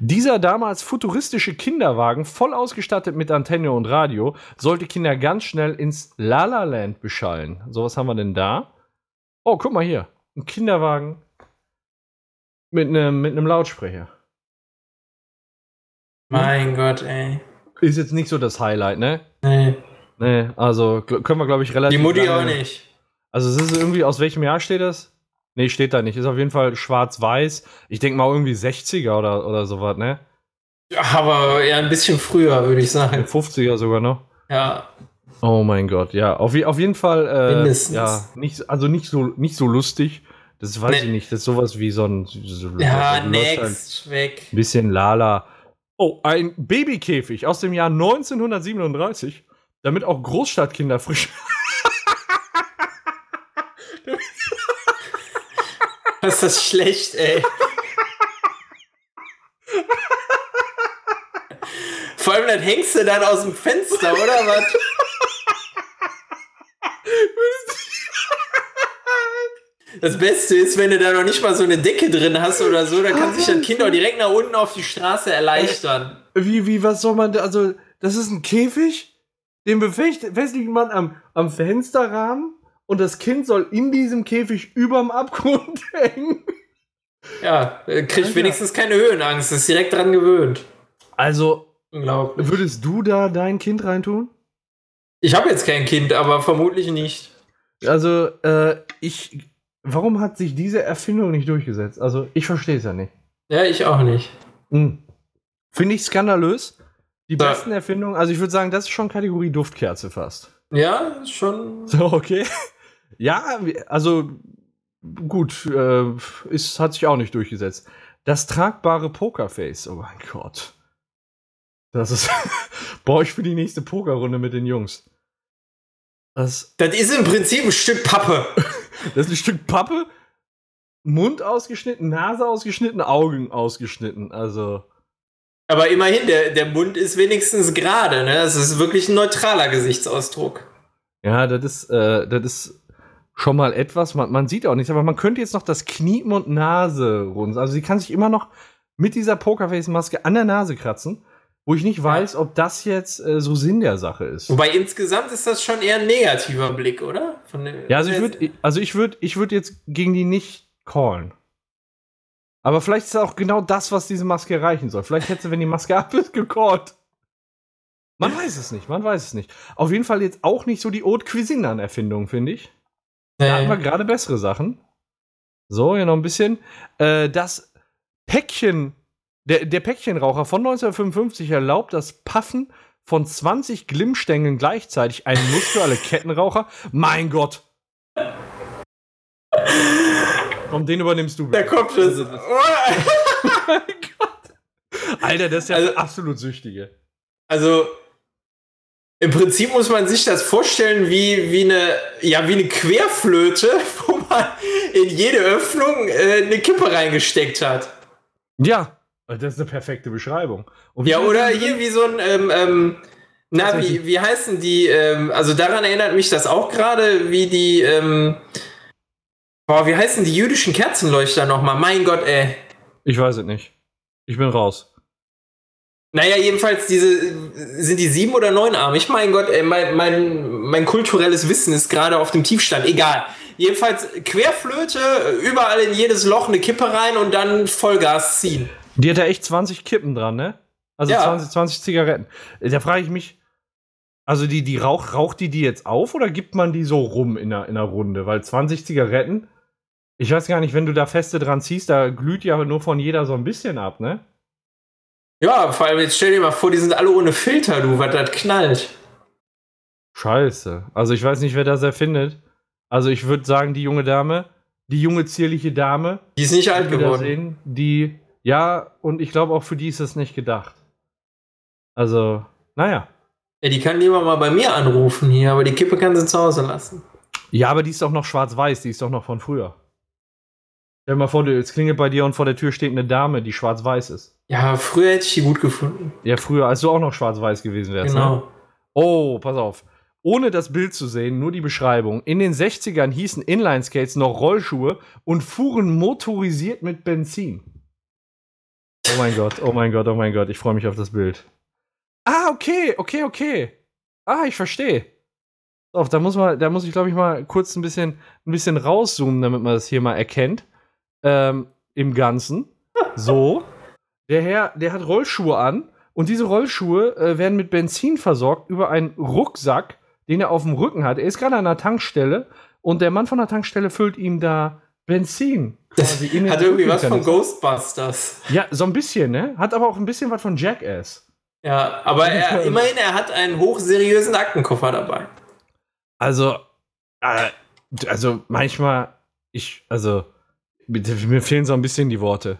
dieser damals futuristische Kinderwagen, voll ausgestattet mit Antenne und Radio, sollte Kinder ganz schnell ins La La Land beschallen. So, was haben wir denn da? Oh, guck mal hier. ein Kinderwagen mit einem mit Lautsprecher. Mein Gott, ey. Ist jetzt nicht so das Highlight, ne? Nee. Nee, also können wir, glaube ich, relativ. Die Mutti auch nicht. Also, es ist irgendwie, aus welchem Jahr steht das? Nee, steht da nicht. Ist auf jeden Fall schwarz-weiß. Ich denke mal irgendwie 60er oder, oder sowas, ne? Aber ja, ein bisschen früher, würde ich sagen. 50er sogar noch. Ja. Oh mein Gott, ja. Auf, auf jeden Fall, äh, Mindestens. ja, nicht, also nicht so, nicht so lustig. Das weiß Nee. ich nicht. Das ist sowas wie so ein. So, Ja, next, weg. Ein bisschen Lala. Oh, ein Babykäfig aus dem Jahr 1937, damit auch Großstadtkinder frisch. Was ist das schlecht, ey. Vor allem, dann hängst du dann aus dem Fenster, oder was? Das Beste ist, wenn du da noch nicht mal so eine Decke drin hast oder so, dann kann sich das Kind auch direkt nach unten auf die Straße erleichtern. Wie, wie, was soll man da? Also, das ist ein Käfig, den befestigt man am, am Fensterrahmen und das Kind soll in diesem Käfig überm Abgrund hängen. Ja, äh, kriegt Alter. wenigstens keine Höhenangst, ist direkt dran gewöhnt. Also, Unglaublich. würdest du da dein Kind reintun? Ich habe jetzt kein Kind, aber vermutlich nicht. Also, äh, ich. Warum hat sich diese Erfindung nicht durchgesetzt? Also, ich verstehe es ja nicht. Ja, ich auch nicht. Hm. Finde ich skandalös. Die Da- besten Erfindungen, also ich würde sagen, das ist schon Kategorie Duftkerze fast. Ja, schon. So, okay. Ja, also gut, äh, ist, hat sich auch nicht durchgesetzt. Das tragbare Pokerface, oh mein Gott. Das ist. Boah, ich für die nächste Pokerrunde mit den Jungs. Das, Das ist im Prinzip ein Stück Pappe. das ist ein Stück Pappe, Mund ausgeschnitten, Nase ausgeschnitten, Augen ausgeschnitten. Also. Aber immerhin, der, der Mund ist wenigstens gerade, ne? Das ist wirklich ein neutraler Gesichtsausdruck. Ja, das ist, äh, das ist schon mal etwas, man, man sieht auch nichts, aber man könnte jetzt noch das Knie und Nase runzeln. Also sie kann sich immer noch mit dieser Pokerface-Maske an der Nase kratzen, wo ich nicht weiß, ob das jetzt äh, so Sinn der Sache ist. Wobei insgesamt ist das schon eher ein negativer Blick, oder? Ja, also ich würde also ich würd, ich würd jetzt gegen die nicht callen. Aber vielleicht ist auch genau das, was diese Maske erreichen soll. Vielleicht hätte sie, wenn die Maske ab ist, gecallt. Man weiß es nicht, man weiß es nicht. Auf jeden Fall jetzt auch nicht so die Haute Cuisine an Erfindungen, finde ich. Da hatten wir gerade bessere Sachen. So, hier noch ein bisschen. Äh, das Päckchen, der, der Päckchenraucher von 1955 erlaubt das Paffen von 20 Glimmstängeln gleichzeitig. Ein Muss für alle Kettenraucher. Mein Gott. Komm, den übernimmst du. Da kommt es. Also das- mein Gott. Alter, das ist ja Also- absolut Süchtige. Also, im Prinzip muss man sich das vorstellen wie, wie, eine, ja, wie eine Querflöte, wo man in jede Öffnung äh, eine Kippe reingesteckt hat. Ja, das ist eine perfekte Beschreibung. Ja, oder hier wie so ein, ähm, ähm, na, wie, wie heißen die, ähm, also daran erinnert mich das auch gerade, wie die, ähm, boah, wie heißen die jüdischen Kerzenleuchter nochmal? Mein Gott, ey. Ich weiß es nicht. Ich bin raus. Naja, jedenfalls diese, sind die sieben oder neunarmig? Mein Gott, ey, mein, mein, mein kulturelles Wissen ist gerade auf dem Tiefstand. Egal. Jedenfalls Querflöte, überall in jedes Loch eine Kippe rein und dann Vollgas ziehen. Die hat ja echt 20 Kippen dran, ne? Also Ja. 20, 20 Zigaretten. Da frage ich mich, also die, die raucht, raucht die die jetzt auf oder gibt man die so rum in einer, in einer Runde? Weil 20 Zigaretten, ich weiß gar nicht, wenn du da feste dran ziehst, da glüht ja nur von jeder so ein bisschen ab, ne? Ja, vor allem jetzt stell dir mal vor, die sind alle ohne Filter, du, was das knallt. Scheiße. Also ich weiß nicht, wer das erfindet. Also ich würde sagen, die junge Dame, die junge zierliche Dame, Die ist nicht alt geworden. sehen, die, ja, und ich glaube auch für die ist das nicht gedacht. Also, naja. Ja, die kann lieber mal bei mir anrufen hier, aber die Kippe kann sie zu Hause lassen. Ja, aber die ist doch noch schwarz-weiß, die ist doch noch von früher. Stell dir mal vor, es klingelt bei dir und vor der Tür steht eine Dame, die schwarz-weiß ist. Ja, früher hätte ich die gut gefunden. Ja, früher, als du auch noch schwarz-weiß gewesen wärst. Ne? Genau. Oh, pass auf. Ohne das Bild zu sehen, nur die Beschreibung. In den 60ern hießen Inline-Skates noch Rollschuhe und fuhren motorisiert mit Benzin. Oh mein Gott, oh mein Gott, oh mein Gott, ich freue mich auf das Bild. Ah, okay, okay, okay. Ah, ich verstehe. Auf, da muss man, da muss ich, glaube ich, mal kurz ein bisschen, ein bisschen rauszoomen, damit man das hier mal erkennt. Ähm, Im Ganzen. So. Der Herr, der hat Rollschuhe an und diese Rollschuhe äh, werden mit Benzin versorgt über einen Rucksack, den er auf dem Rücken hat. Er ist gerade an der Tankstelle und der Mann von der Tankstelle füllt ihm da Benzin. Das hat irgendwie was von Ghostbusters. Ja, so ein bisschen, ne? Hat aber auch ein bisschen was von Jackass. Ja, aber er, immerhin, er hat einen hochseriösen Aktenkoffer dabei. Also, äh, also manchmal, ich, also, mir fehlen so ein bisschen die Worte.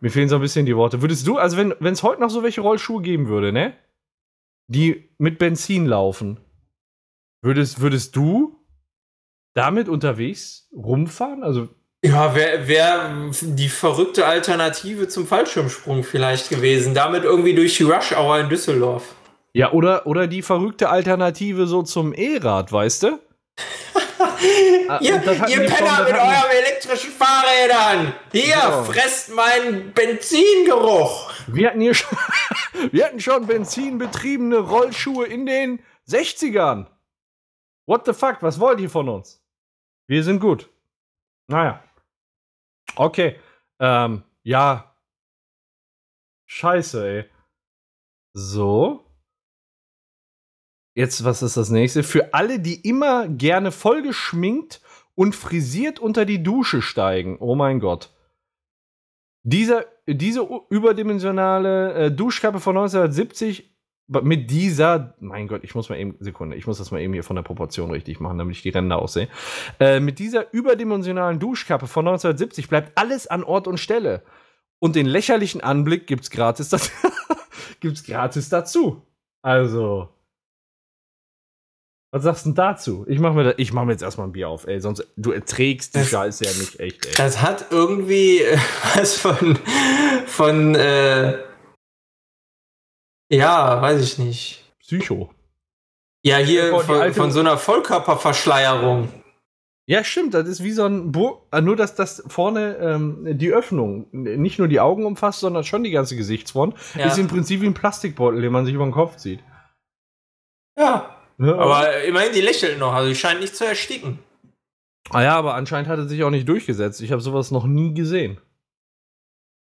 Mir fehlen so ein bisschen die Worte. Würdest du, also wenn es heute noch so welche Rollschuhe geben würde, ne? Die mit Benzin laufen, würdest, würdest du damit unterwegs rumfahren? Also. Ja, wäre wär die verrückte Alternative zum Fallschirmsprung vielleicht gewesen. Damit irgendwie durch die Rush Hour in Düsseldorf. Ja, oder, oder die verrückte Alternative so zum E-Rad, weißt du? Ah, ihr, ihr Penner mit euren elektrischen Fahrrädern! Hier, ja. fresst meinen Benzingeruch! Wir hatten hier schon, wir hatten schon benzinbetriebene Rollschuhe in den 60ern. What the fuck? Was wollt ihr von uns? Wir sind gut. Naja. Okay. Ähm, ja. Scheiße, ey. So. Jetzt, was ist das nächste? Für alle, die immer gerne vollgeschminkt und frisiert unter die Dusche steigen. Oh mein Gott. Dieser, diese überdimensionale äh, Duschkappe von 1970 mit dieser, mein Gott, ich muss mal eben, Sekunde, ich muss das mal eben hier von der Proportion richtig machen, damit ich die Ränder aussehe. Äh, mit dieser überdimensionalen Duschkappe von 1970 bleibt alles an Ort und Stelle. Und den lächerlichen Anblick gibt's gratis, das, gibt's gratis dazu. Also, was sagst du denn dazu? Ich mache mir, mach mir jetzt erstmal ein Bier auf, ey. Sonst, du erträgst die das, Scheiße ja nicht echt, ey. Das hat irgendwie äh, was von, von, äh, ja, weiß ich nicht. Psycho. Ja, hier von, von, so einer Vollkörperverschleierung. Ja, stimmt. Das ist wie so ein, Bo äh, nur dass das vorne ähm, die Öffnung nicht nur die Augen umfasst, sondern schon die ganze Gesichtsfront. Ja. Ist im Prinzip wie ein Plastikbeutel, den man sich über den Kopf zieht. Ja, ja, aber immerhin, die lächelt noch, also die scheint nicht zu ersticken. Ah ja, aber anscheinend hat er sich auch nicht durchgesetzt. Ich habe sowas noch nie gesehen.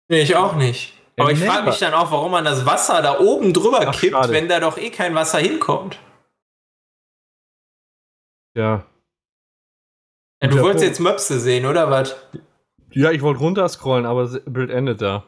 Nee, ich auch nicht. Aber ich frage mich dann auch, warum man das Wasser da oben drüber Ach, kippt, schade. wenn da doch eh kein Wasser hinkommt. Ja. ja du wolltest jetzt Möpse sehen, oder was? Ja, ich wollte runterscrollen, aber das Bild endet da.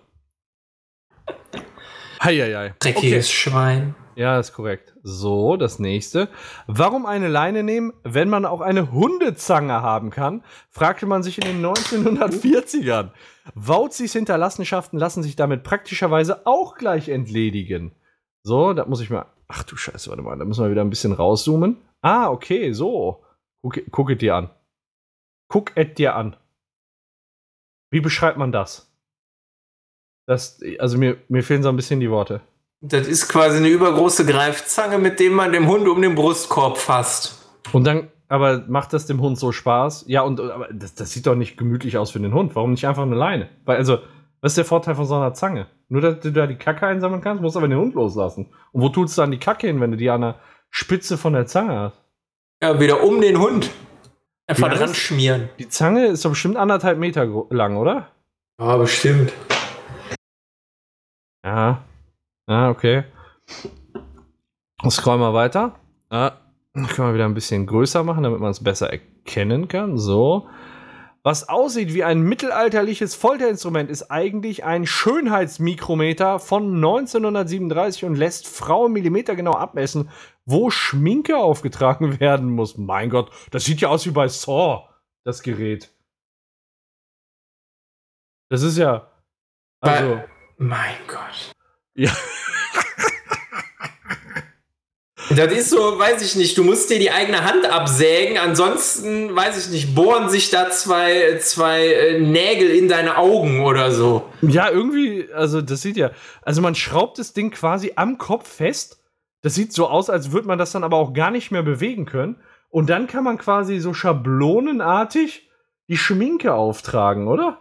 Heieiei. Dreckiges okay. Schwein. Ja, ist korrekt. So, das nächste. Warum eine Leine nehmen, wenn man auch eine Hundezange haben kann? fragte man sich in den 1940ern. Wauzis Hinterlassenschaften lassen sich damit praktischerweise auch gleich entledigen. So, da muss ich mal. Ach du Scheiße, warte mal, da müssen wir wieder ein bisschen rauszoomen. Ah, okay, so. Guck, guck es dir an. Guck es dir an. Wie beschreibt man das? das also mir, mir fehlen so ein bisschen die Worte. Das ist quasi eine übergroße Greifzange, mit dem man dem Hund um den Brustkorb fasst. Und dann, aber macht das dem Hund so Spaß? Ja, und aber das, das sieht doch nicht gemütlich aus für den Hund. Warum nicht einfach eine Leine? Weil, also, was ist der Vorteil von so einer Zange? Nur, dass du da die Kacke einsammeln kannst, musst aber den Hund loslassen. Und wo tust du dann die Kacke hin, wenn du die an der Spitze von der Zange hast? Ja, wieder um den Hund. Einfach dran schmieren. Die Zange ist doch bestimmt anderthalb Meter lang, oder? Ja, bestimmt. Ja, Ah, okay. Scroll mal weiter. Ah, können wir wieder ein bisschen größer machen, damit man es besser erkennen kann. So. Was aussieht wie ein mittelalterliches Folterinstrument, ist eigentlich ein Schönheitsmikrometer von 1937 und lässt Frauen millimetergenau abmessen, wo Schminke aufgetragen werden muss. Mein Gott, das sieht ja aus wie bei Saw, das Gerät. Das ist ja. Also. Mein Gott. Ja. Das ist so, weiß ich nicht, du musst dir die eigene Hand absägen, ansonsten, weiß ich nicht, bohren sich da zwei, zwei äh, Nägel in deine Augen oder so. Ja, irgendwie, also das sieht ja, also man schraubt das Ding quasi am Kopf fest. Das sieht so aus, als würde man das dann aber auch gar nicht mehr bewegen können. Und dann kann man quasi so schablonenartig die Schminke auftragen, oder?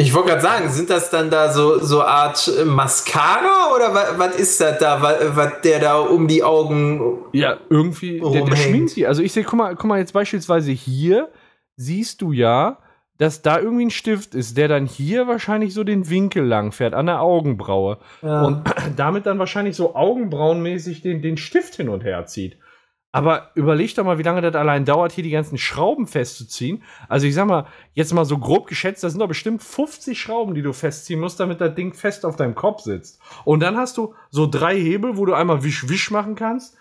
Ich wollte gerade sagen, sind das dann da so, so Art Mascara oder was, ist das da, was, was der da um die Augen. Ja, irgendwie. Der, der schminkt die. Also ich sehe, guck mal, guck mal, jetzt beispielsweise hier siehst du ja, dass da irgendwie ein Stift ist, der dann hier wahrscheinlich so den Winkel lang fährt, an der Augenbraue. Ja. Und damit dann wahrscheinlich so augenbrauenmäßig den, den Stift hin und her zieht. Aber überleg doch mal, wie lange das allein dauert, hier die ganzen Schrauben festzuziehen. Also ich sag mal, jetzt mal so grob geschätzt, das sind doch bestimmt 50 Schrauben, die du festziehen musst, damit das Ding fest auf deinem Kopf sitzt. Und dann hast du so drei Hebel, wo du einmal wisch wisch machen kannst,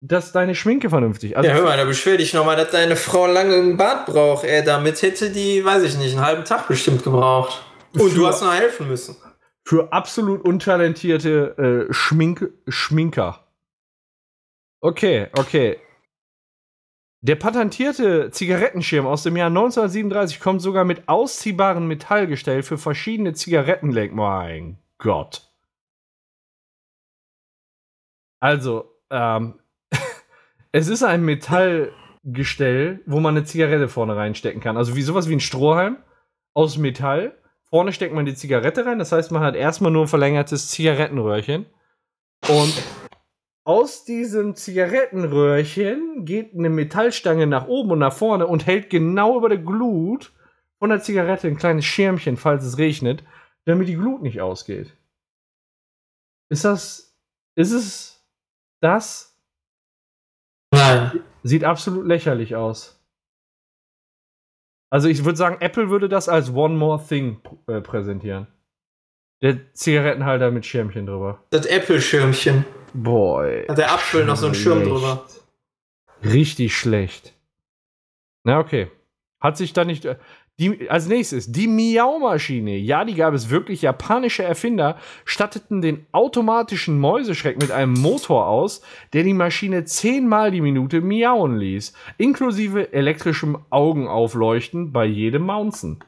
dass deine Schminke vernünftig. Also ja, hör mal, da beschwer dich nochmal, dass deine Frau lange ein Bad braucht. Ey, damit hätte die, weiß ich nicht, einen halben Tag bestimmt gebraucht. Und für, du hast noch helfen müssen. Für absolut untalentierte äh, Schmink Schminker. Okay, okay. Der patentierte Zigarettenschirm aus dem Jahr 1937 kommt sogar mit ausziehbarem Metallgestell für verschiedene Zigarettenlenk. Mein Gott. Also, ähm, es ist ein Metallgestell, wo man eine Zigarette vorne reinstecken kann. Also wie sowas wie ein Strohhalm aus Metall. Vorne steckt man die Zigarette rein. Das heißt, man hat erstmal nur ein verlängertes Zigarettenröhrchen. Und aus diesem Zigarettenröhrchen geht eine Metallstange nach oben und nach vorne und hält genau über der Glut von der Zigarette ein kleines Schirmchen, falls es regnet, damit die Glut nicht ausgeht. Ist das. Ist es das? Nein. Sieht absolut lächerlich aus. Also ich würde sagen, Apple würde das als One More Thing äh, präsentieren. Der Zigarettenhalter mit Schirmchen drüber. Das Apple-Schirmchen. Boy. Hat der Apfel noch so einen Schirm drüber. Richtig schlecht. Na, okay. Hat sich da nicht. Äh, die, als nächstes, die Miau-Maschine. Ja, die gab es wirklich. Japanische Erfinder statteten den automatischen Mäuseschreck mit einem Motor aus, der die Maschine zehnmal die Minute miauen ließ, inklusive elektrischem Augenaufleuchten bei jedem Mounzen.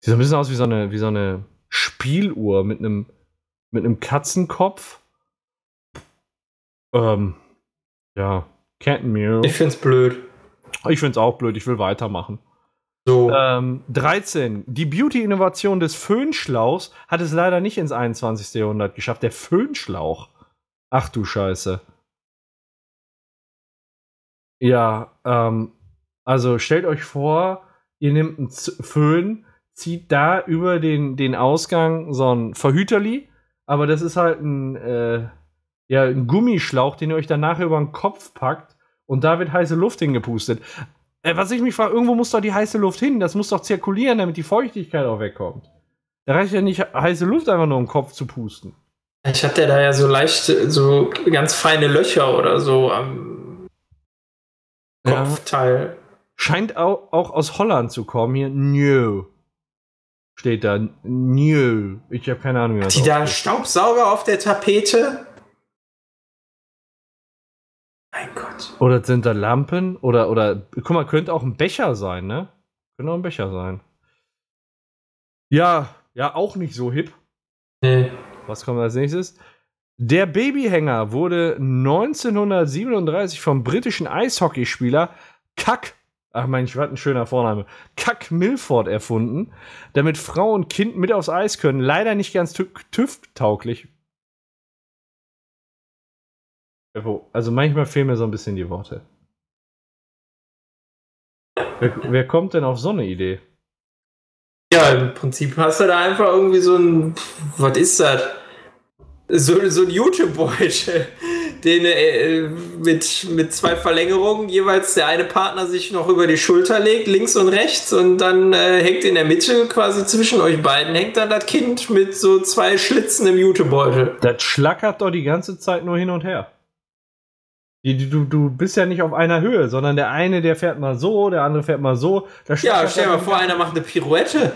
Sieht so ein bisschen aus wie so eine, wie so eine Spieluhr mit einem mit einem Katzenkopf. Ähm, ja, Meow. Ich find's blöd. Ich find's auch blöd, ich will weitermachen. So. Ähm, 13. Die Beauty-Innovation des Föhnschlauchs hat es leider nicht ins 21. Jahrhundert geschafft. Der Föhnschlauch. Ach du Scheiße. Ja, ähm, also stellt euch vor, ihr nehmt einen Föhn, zieht da über den, den Ausgang so ein Verhüterli, aber das ist halt ein, äh, ja, ein Gummischlauch, den ihr euch dann nachher über den Kopf packt und da wird heiße Luft hingepustet. Äh, was ich mich frage, irgendwo muss doch die heiße Luft hin, das muss doch zirkulieren, damit die Feuchtigkeit auch wegkommt. Da reicht ja nicht heiße Luft einfach nur im Kopf zu pusten. Ich hatte da ja so leicht, so ganz feine Löcher oder so am Kopfteil. Ja. Scheint auch, auch aus Holland zu kommen hier. Nö steht da. Nö. Ich habe keine Ahnung. Wie das Die da Staubsauger auf der Tapete? Mein Gott. Oder sind da Lampen? Oder, oder, guck mal, könnte auch ein Becher sein, ne? Könnte auch ein Becher sein. Ja, ja, auch nicht so hip. Nee. Was kommt als nächstes? Der Babyhänger wurde 1937 vom britischen Eishockeyspieler Kack ach mein was ein schöner Vorname, Kack Milford erfunden, damit Frau und Kind mit aufs Eis können. Leider nicht ganz TÜV-tauglich. Also manchmal fehlen mir so ein bisschen die Worte. Wer, wer kommt denn auf so eine Idee? Ja, im Prinzip hast du da einfach irgendwie so ein. Was ist das? So, so ein YouTube-Beutel den äh, mit, mit zwei Verlängerungen jeweils der eine Partner sich noch über die Schulter legt, links und rechts, und dann äh, hängt in der Mitte quasi zwischen euch beiden hängt dann das Kind mit so zwei Schlitzen im Jutebeutel. Das schlackert doch die ganze Zeit nur hin und her. Du, du bist ja nicht auf einer Höhe, sondern der eine, der fährt mal so, der andere fährt mal so. ja, stell dir mal vor, einer macht eine Pirouette.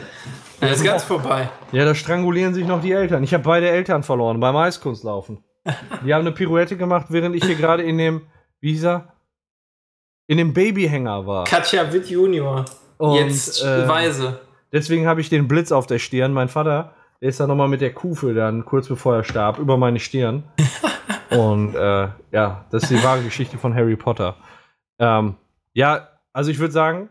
Dann ist ganz vorbei. Ja, da strangulieren sich noch die Eltern. Ich habe beide Eltern verloren beim Eiskunstlaufen. Die haben eine Pirouette gemacht, während ich hier gerade in dem, wie hieß er? In dem Babyhänger war. Katja Witt Junior. Und, Jetzt äh, Weise. Deswegen habe ich den Blitz auf der Stirn. Mein Vater, der ist da nochmal mit der Kufe dann, kurz bevor er starb, über meine Stirn. Und äh, ja, das ist die wahre Geschichte von Harry Potter. Ähm, ja, also ich würde sagen,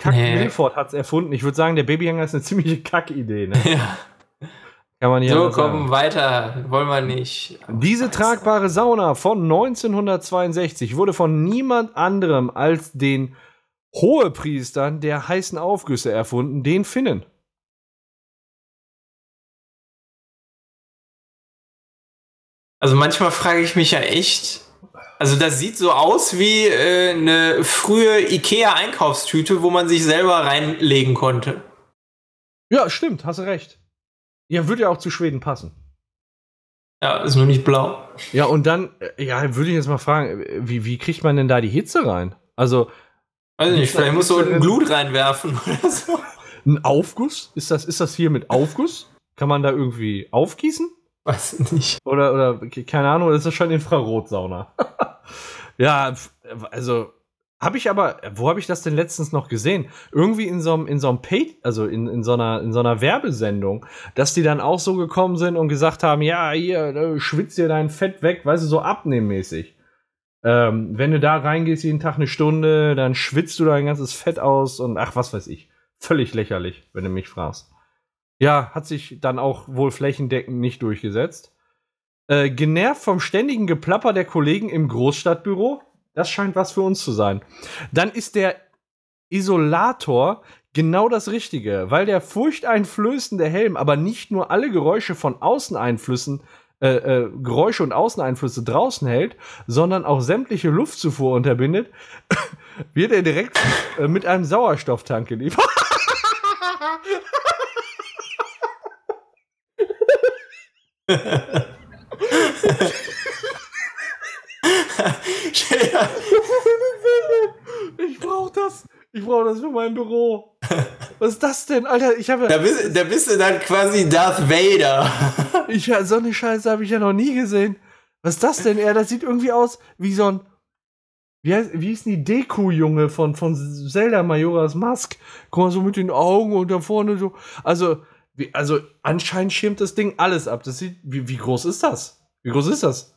Kack Nee. Milford hat's erfunden. Ich würde sagen, der Babyhanger ist eine ziemliche Kackidee. Ne? Ja. Kann man So, anders sagen. komm, weiter. Wollen wir nicht. Diese tragbare Sauna von 1962 wurde von niemand anderem als den Hohepriestern der heißen Aufgüsse erfunden, den Finnen. Also manchmal frage ich mich ja echt. Also das sieht so aus wie äh, eine frühe Ikea-Einkaufstüte, wo man sich selber reinlegen konnte. Ja, stimmt, hast du recht. Ja, würde ja auch zu Schweden passen. Ja, ist nur nicht blau. Ja, und dann, äh, ja, würde ich jetzt mal fragen, wie, wie kriegt man denn da die Hitze rein? Also, Weiß nicht, vielleicht musst du unten denn- Glut reinwerfen oder so. ein Aufguss? Ist das, ist das hier mit Aufguss? Kann man da irgendwie aufgießen? Weiß ich nicht. Oder, oder, keine Ahnung, das ist schon Infrarotsauna. ja, also, habe ich aber, wo habe ich das denn letztens noch gesehen? Irgendwie in so einem, in so einem Pay, also in, in, so einer, in so einer Werbesendung, dass die dann auch so gekommen sind und gesagt haben, ja, hier, äh, schwitz dir dein Fett weg, weißt du, so abnehmmäßig. Ähm, wenn du da reingehst jeden Tag eine Stunde, dann schwitzt du dein ganzes Fett aus und ach, was weiß ich. Völlig lächerlich, wenn du mich fragst. Ja, hat sich dann auch wohl flächendeckend nicht durchgesetzt. Äh, genervt vom ständigen Geplapper der Kollegen im Großstadtbüro. Das scheint was für uns zu sein. Dann ist der Isolator genau das Richtige, weil der furchteinflößende Helm aber nicht nur alle Geräusche von Außeneinflüssen, äh, äh, Geräusche und Außeneinflüsse draußen hält, sondern auch sämtliche Luftzufuhr unterbindet, wird er direkt äh, mit einem Sauerstofftank geliefert. Ich brauch das. Ich brauche das für mein Büro. Was ist das denn, Alter? Ich habe Da bist, da bist du dann quasi Darth Vader. ich so eine Scheiße habe ich ja noch nie gesehen. Was ist das denn? Er, das sieht irgendwie aus wie so ein wie, heißt, wie ist die Deku-Junge von, von Zelda Majoras Mask? Guck mal, so mit den Augen und da vorne so. Also, wie, also anscheinend schirmt das Ding alles ab. Das sieht, wie, wie groß ist das? Wie groß ist das?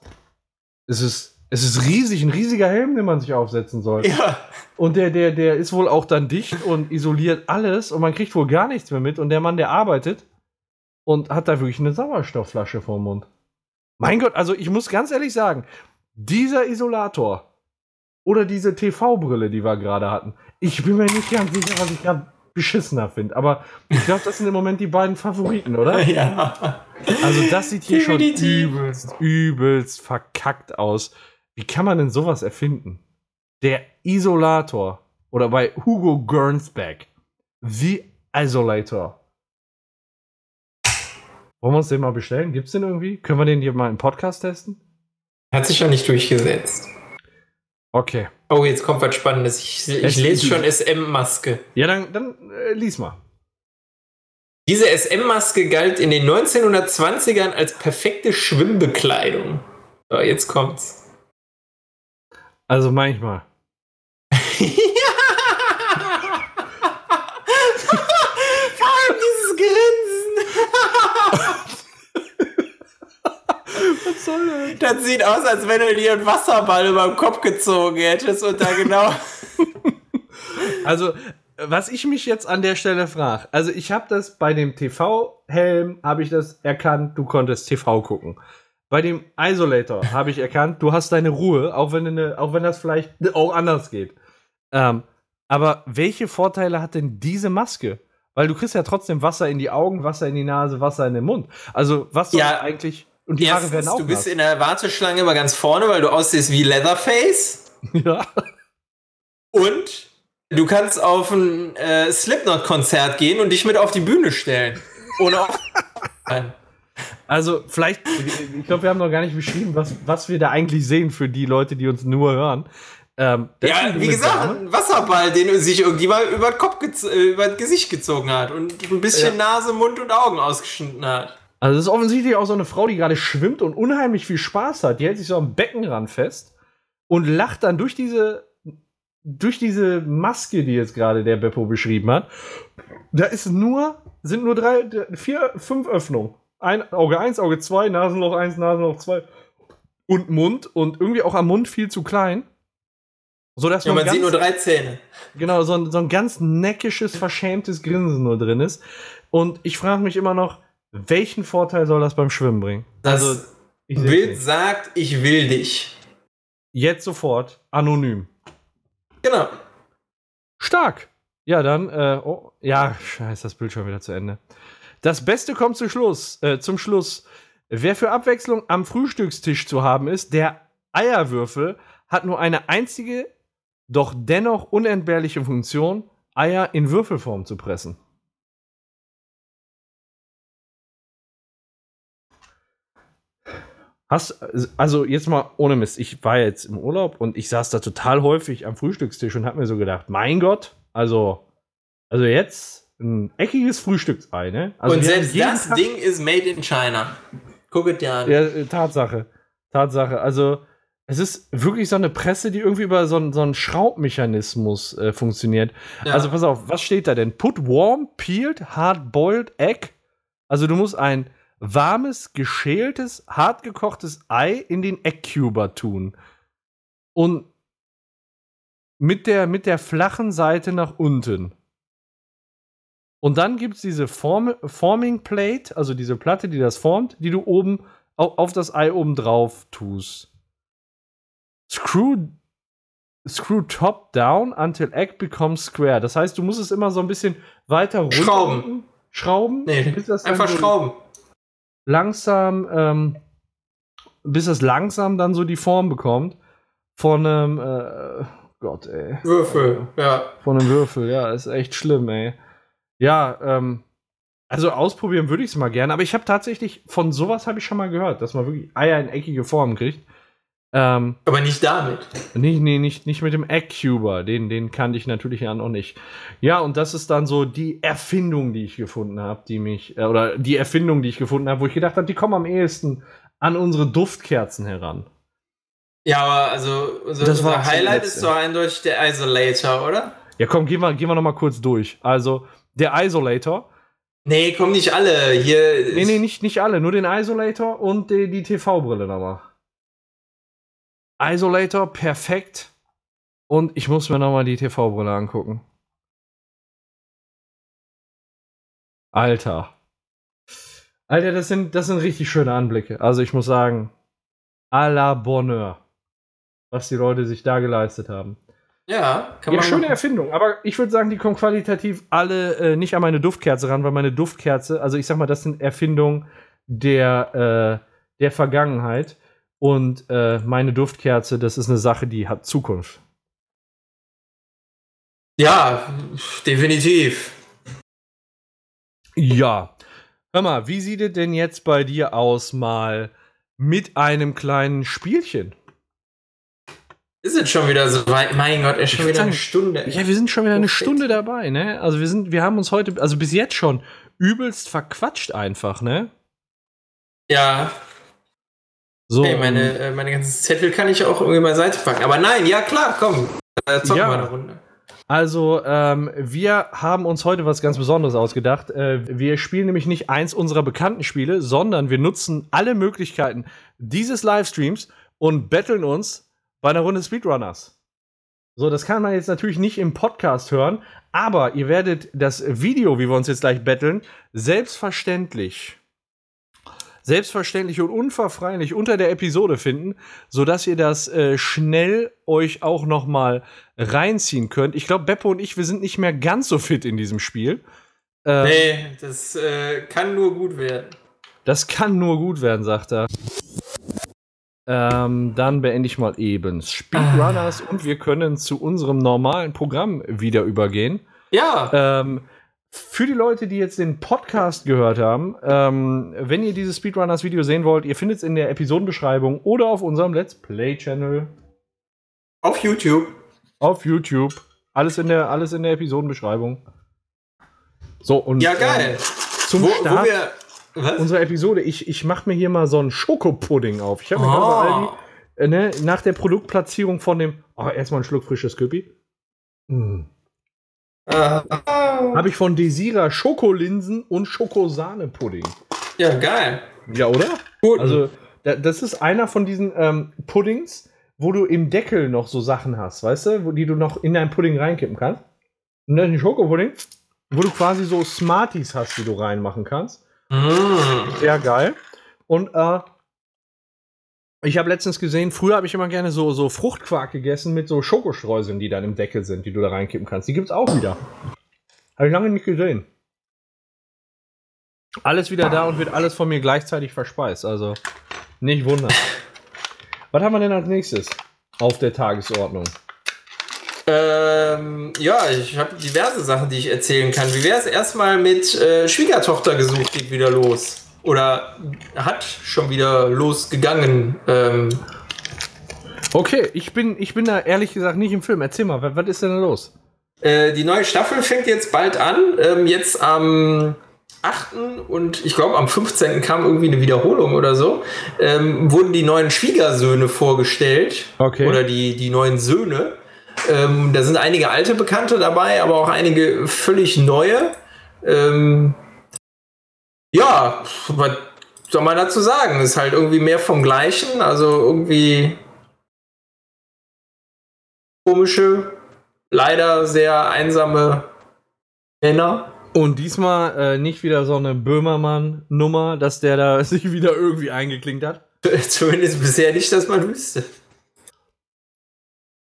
Es ist, es ist riesig, ein riesiger Helm, den man sich aufsetzen soll. ja. Und der, der, der ist wohl auch dann dicht und isoliert alles und man kriegt wohl gar nichts mehr mit. Und der Mann, der arbeitet und hat da wirklich eine Sauerstoffflasche vorm Mund. Mein Gott, also ich muss ganz ehrlich sagen, dieser Isolator oder diese TV-Brille, die wir gerade hatten, ich bin mir nicht ganz sicher, was ich gerade beschissener finde. Aber ich glaube, das sind im Moment die beiden Favoriten, oder? Ja. Also das sieht hier schon übelst, übelst verkackt aus. Wie kann man denn sowas erfinden? Der Isolator. Oder bei Hugo Gernsback. The Isolator. Wollen wir uns den mal bestellen? Gibt's den irgendwie? Können wir den hier mal im Podcast testen? Hat sich ja nicht durchgesetzt. Okay. Oh, jetzt kommt was Spannendes. Ich, ich lese schon SM-Maske. Ja, dann, dann äh, lies mal. Diese SM-Maske galt in den 1920ern als perfekte Schwimmbekleidung. So, jetzt kommt's. Also manchmal. Vor allem dieses Grinsen. Was soll das? Das sieht aus, als wenn du dir einen Wasserball über den Kopf gezogen hättest und da genau. Also, was ich mich jetzt an der Stelle frage, also ich habe das bei dem TV-Helm, habe ich das erkannt, du konntest TV gucken. Bei dem Isolator habe ich erkannt, du hast deine Ruhe, auch wenn, du ne, auch wenn das vielleicht auch anders geht. Ähm, aber welche Vorteile hat denn diese Maske? Weil du kriegst ja trotzdem Wasser in die Augen, Wasser in die Nase, Wasser in den Mund. Also was soll Ja, eigentlich... Und die Haare werden auch du bist nass. in der Warteschlange immer ganz vorne, weil du aussiehst wie Leatherface. ja. Und du kannst auf ein äh, Slipknot-Konzert gehen und dich mit auf die Bühne stellen. Ohne auf Also, vielleicht, ich glaube, wir haben noch gar nicht beschrieben, was, was wir da eigentlich sehen für die Leute, die uns nur hören. Ähm, Ja, wie gesagt, Dame. ein Wasserball, den sich irgendjemand über, den Kopf äh, über das Gesicht gezogen hat und ein bisschen Nase, Mund und Augen ausgeschnitten hat. Also, das ist offensichtlich auch so eine Frau, die gerade schwimmt und unheimlich viel Spaß hat. Die hält sich so am Beckenrand fest und lacht dann durch diese, durch diese Maske, die jetzt gerade der Beppo beschrieben hat. Da ist nur, sind nur drei, vier, fünf Öffnungen. Ein, Auge 1, Auge 2, Nasenloch 1, Nasenloch 2 und Mund und irgendwie auch am Mund viel zu klein. So, dass Ja, man ganz, sieht nur drei Zähne. genau, so ein, so ein ganz neckisches, verschämtes Grinsen nur drin ist. Und ich frage mich immer noch, welchen Vorteil soll das beim Schwimmen bringen? Das Also, Bild sagt, ich will dich. Jetzt sofort, anonym. Genau. Stark. Ja, dann, äh, oh, ja, scheiße, das Bild schon wieder zu Ende. Das Beste kommt zum Schluss, äh, zum Schluss. Wer für Abwechslung am Frühstückstisch zu haben ist, der Eierwürfel hat nur eine einzige, doch dennoch unentbehrliche Funktion, Eier in Würfelform zu pressen. Hast, also jetzt mal ohne Mist, ich war jetzt im Urlaub und ich saß da total häufig am Frühstückstisch und hab mir so gedacht, mein Gott, also, also jetzt ein eckiges Frühstücksei, ne? Also Und selbst das Tag- Ding ist made in China. Guck es dir an. Ja, äh, Tatsache. Tatsache. Also, es ist wirklich so eine Presse, die irgendwie über so einen, so einen Schraubmechanismus äh, funktioniert. Ja. Also, pass auf, was steht da denn? Put warm, peeled, hard-boiled egg. Also, du musst ein warmes, geschältes, hart gekochtes Ei in den Eggcuber tun. Und mit der, mit der flachen Seite nach unten. Und dann gibt es diese Form Forming Plate, also diese Platte, die das formt, die du oben au- auf das Ei oben drauf tust. Screw, screw top down until egg becomes square. Das heißt, du musst es immer so ein bisschen weiter runter Schrauben. Schrauben. Nee, bis das dann einfach so schrauben. Langsam, ähm, bis es langsam dann so die Form bekommt von einem, äh, Gott, ey. Würfel, ja. Von einem Würfel, ja, ist echt schlimm, ey. Ja, ähm, also ausprobieren würde ich es mal gerne, aber ich habe tatsächlich, von sowas habe ich schon mal gehört, dass man wirklich Eier in eckige Form kriegt. Ähm, Aber nicht damit. Nee, nee, nicht, nicht mit dem Eggcuber. Den, den kannte ich natürlich ja noch nicht. Ja, und das ist dann so die Erfindung, die ich gefunden habe, die mich, äh, oder die Erfindung, die ich gefunden habe, wo ich gedacht habe, die kommen am ehesten an unsere Duftkerzen heran. Ja, aber also unser, Das war unser das Highlight ist doch eindeutig der Isolator, oder? Ja, komm, gehen wir, gehen wir noch mal kurz durch. Also, der Isolator. Nee, kommen nicht alle. Hier. Nee, nee, nicht, nicht alle, nur den Isolator und die, die TV-Brille nochmal. Isolator, perfekt. Und ich muss mir nochmal die TV-Brille angucken. Alter. Alter, das sind, das sind richtig schöne Anblicke. Also ich muss sagen, à la Bonheur. Was die Leute sich da geleistet haben. Ja, kann Ja, man. schöne machen. Erfindung, aber ich würde sagen, die kommen qualitativ alle äh, nicht an meine Duftkerze ran, weil meine Duftkerze, also ich sag mal, das sind Erfindungen der, äh, der Vergangenheit und äh, meine Duftkerze, das ist eine Sache, die hat Zukunft. Ja, definitiv. Ja. Hör mal, wie sieht es denn jetzt bei dir aus, mal mit einem kleinen Spielchen? Ist es schon wieder so weit? Mein Gott, ist schon wieder eine sagen, Stunde. Ja, wir sind schon wieder eine Perfekt. Stunde dabei, ne? Also wir sind, wir haben uns heute, also bis jetzt schon übelst verquatscht einfach, ne? Ja, So. ey, meine, äh, meine ganzen Zettel kann ich auch irgendwie beiseite packen. Aber nein, ja klar, komm. Äh, zocken Ja. wir eine Runde. Also, ähm, wir haben uns heute was ganz Besonderes ausgedacht. Äh, wir spielen nämlich nicht eins unserer bekannten Spiele, sondern wir nutzen alle Möglichkeiten dieses Livestreams und betteln uns bei einer Runde Speedrunners. So, das kann man jetzt natürlich nicht im Podcast hören, aber ihr werdet das Video, wie wir uns jetzt gleich betteln, selbstverständlich selbstverständlich und unverfreilich unter der Episode finden, sodass ihr das äh, schnell euch auch noch mal reinziehen könnt. Ich glaube, Beppo und ich, wir sind nicht mehr ganz so fit in diesem Spiel. Ähm, Nee, das äh, kann nur gut werden. Das kann nur gut werden, sagt er. Ähm, dann beende ich mal eben Speedrunners und wir können zu unserem normalen Programm wieder übergehen. Ja, Ähm, für die Leute, die jetzt den Podcast gehört haben, ähm, wenn ihr dieses Speedrunners-Video sehen wollt, ihr findet es in der Episodenbeschreibung oder auf unserem Let's Play-Channel auf YouTube. auf YouTube. Alles in der, alles in der Episodenbeschreibung. So, und Ja, geil. ähm, zum wo, Start wo wir. Was? unserer Episode, ich, ich mache mir hier mal so einen Schokopudding auf. Ich habe mir gerade Oh. Aldi, äh, ne, nach der Produktplatzierung von dem, oh, erstmal einen Schluck frisches Köpi. Mm. Ah, Habe ich von Desira Schokolinsen und Schokosahne-Pudding. ja, geil. Ja, oder? Gut. Also, da, das ist einer von diesen ähm, Puddings, wo du im Deckel noch so Sachen hast, weißt du, wo, die du noch in deinen Pudding reinkippen kannst. Und das ist ein Schokopudding, wo du quasi so Smarties hast, die du reinmachen kannst. Mm. Sehr geil. Und äh, ich habe letztens gesehen, früher habe ich immer gerne so, so Fruchtquark gegessen mit so Schokostreuseln, die dann im Deckel sind, die du da reinkippen kannst. Die gibt es auch wieder. Habe ich lange nicht gesehen. Alles wieder da und wird alles von mir gleichzeitig verspeist. Also nicht wundern. Was haben wir denn als nächstes auf der Tagesordnung? Ähm, ja, ich habe diverse Sachen, die ich erzählen kann. Wie wäre es erstmal mit äh, Schwiegertochter gesucht, geht wieder los? Oder hat schon wieder losgegangen? Ähm, Okay, ich bin, ich bin da ehrlich gesagt nicht im Film. Erzähl mal, was, was ist denn da los? Äh, die neue Staffel fängt jetzt bald an. Ähm, jetzt am 8. und ich glaube am 15. kam irgendwie eine Wiederholung oder so. Ähm, wurden die neuen Schwiegersöhne vorgestellt. Okay. Oder die, die neuen Söhne. Ähm, da sind einige alte Bekannte dabei, aber auch einige völlig neue. Ähm, ja, was soll man dazu sagen? Ist halt irgendwie mehr vom Gleichen. Also irgendwie komische, leider sehr einsame Männer. Und diesmal äh, nicht wieder so eine Böhmermann-Nummer, dass der da sich wieder irgendwie eingeklinkt hat. Zumindest bisher nicht, dass man wüsste.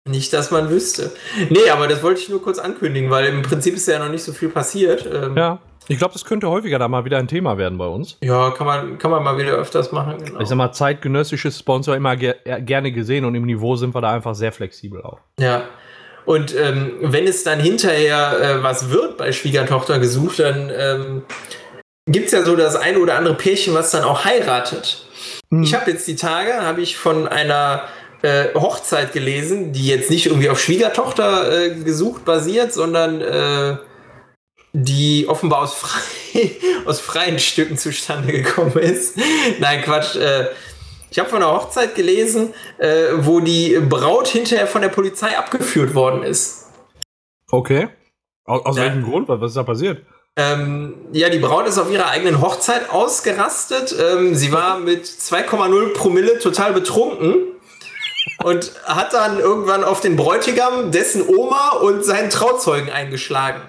Nicht, dass man wüsste. Nee, aber das wollte ich nur kurz ankündigen, weil im Prinzip ist ja noch nicht so viel passiert. Ähm, Ja. Ich glaube, das könnte häufiger da mal wieder ein Thema werden bei uns. ja, kann, man, kann man mal wieder öfters machen. Genau. Ich sag mal, zeitgenössisches Sponsor immer ger äh, gerne gesehen und im Niveau sind wir da einfach sehr flexibel auch. Ja. Und ähm, wenn es dann hinterher äh, was wird bei Schwiegertochter gesucht, dann ähm, gibt es ja so das eine oder andere Pärchen, was dann auch heiratet. Ich habe jetzt die Tage, habe ich von einer äh, Hochzeit gelesen, die jetzt nicht irgendwie auf Schwiegertochter äh, gesucht basiert, sondern äh, die offenbar aus, frei, aus freien Stücken zustande gekommen ist. Nein, Quatsch. Äh, ich habe von einer Hochzeit gelesen, äh, wo die Braut hinterher von der Polizei abgeführt worden ist. Okay. Aus, aus Ja. welchem Grund? Was was ist da passiert? Ähm, ja, die Braut ist auf ihrer eigenen Hochzeit ausgerastet. Ähm, sie war mit 2,0 Promille total betrunken und hat dann irgendwann auf den Bräutigam, dessen Oma und seinen Trauzeugen eingeschlagen.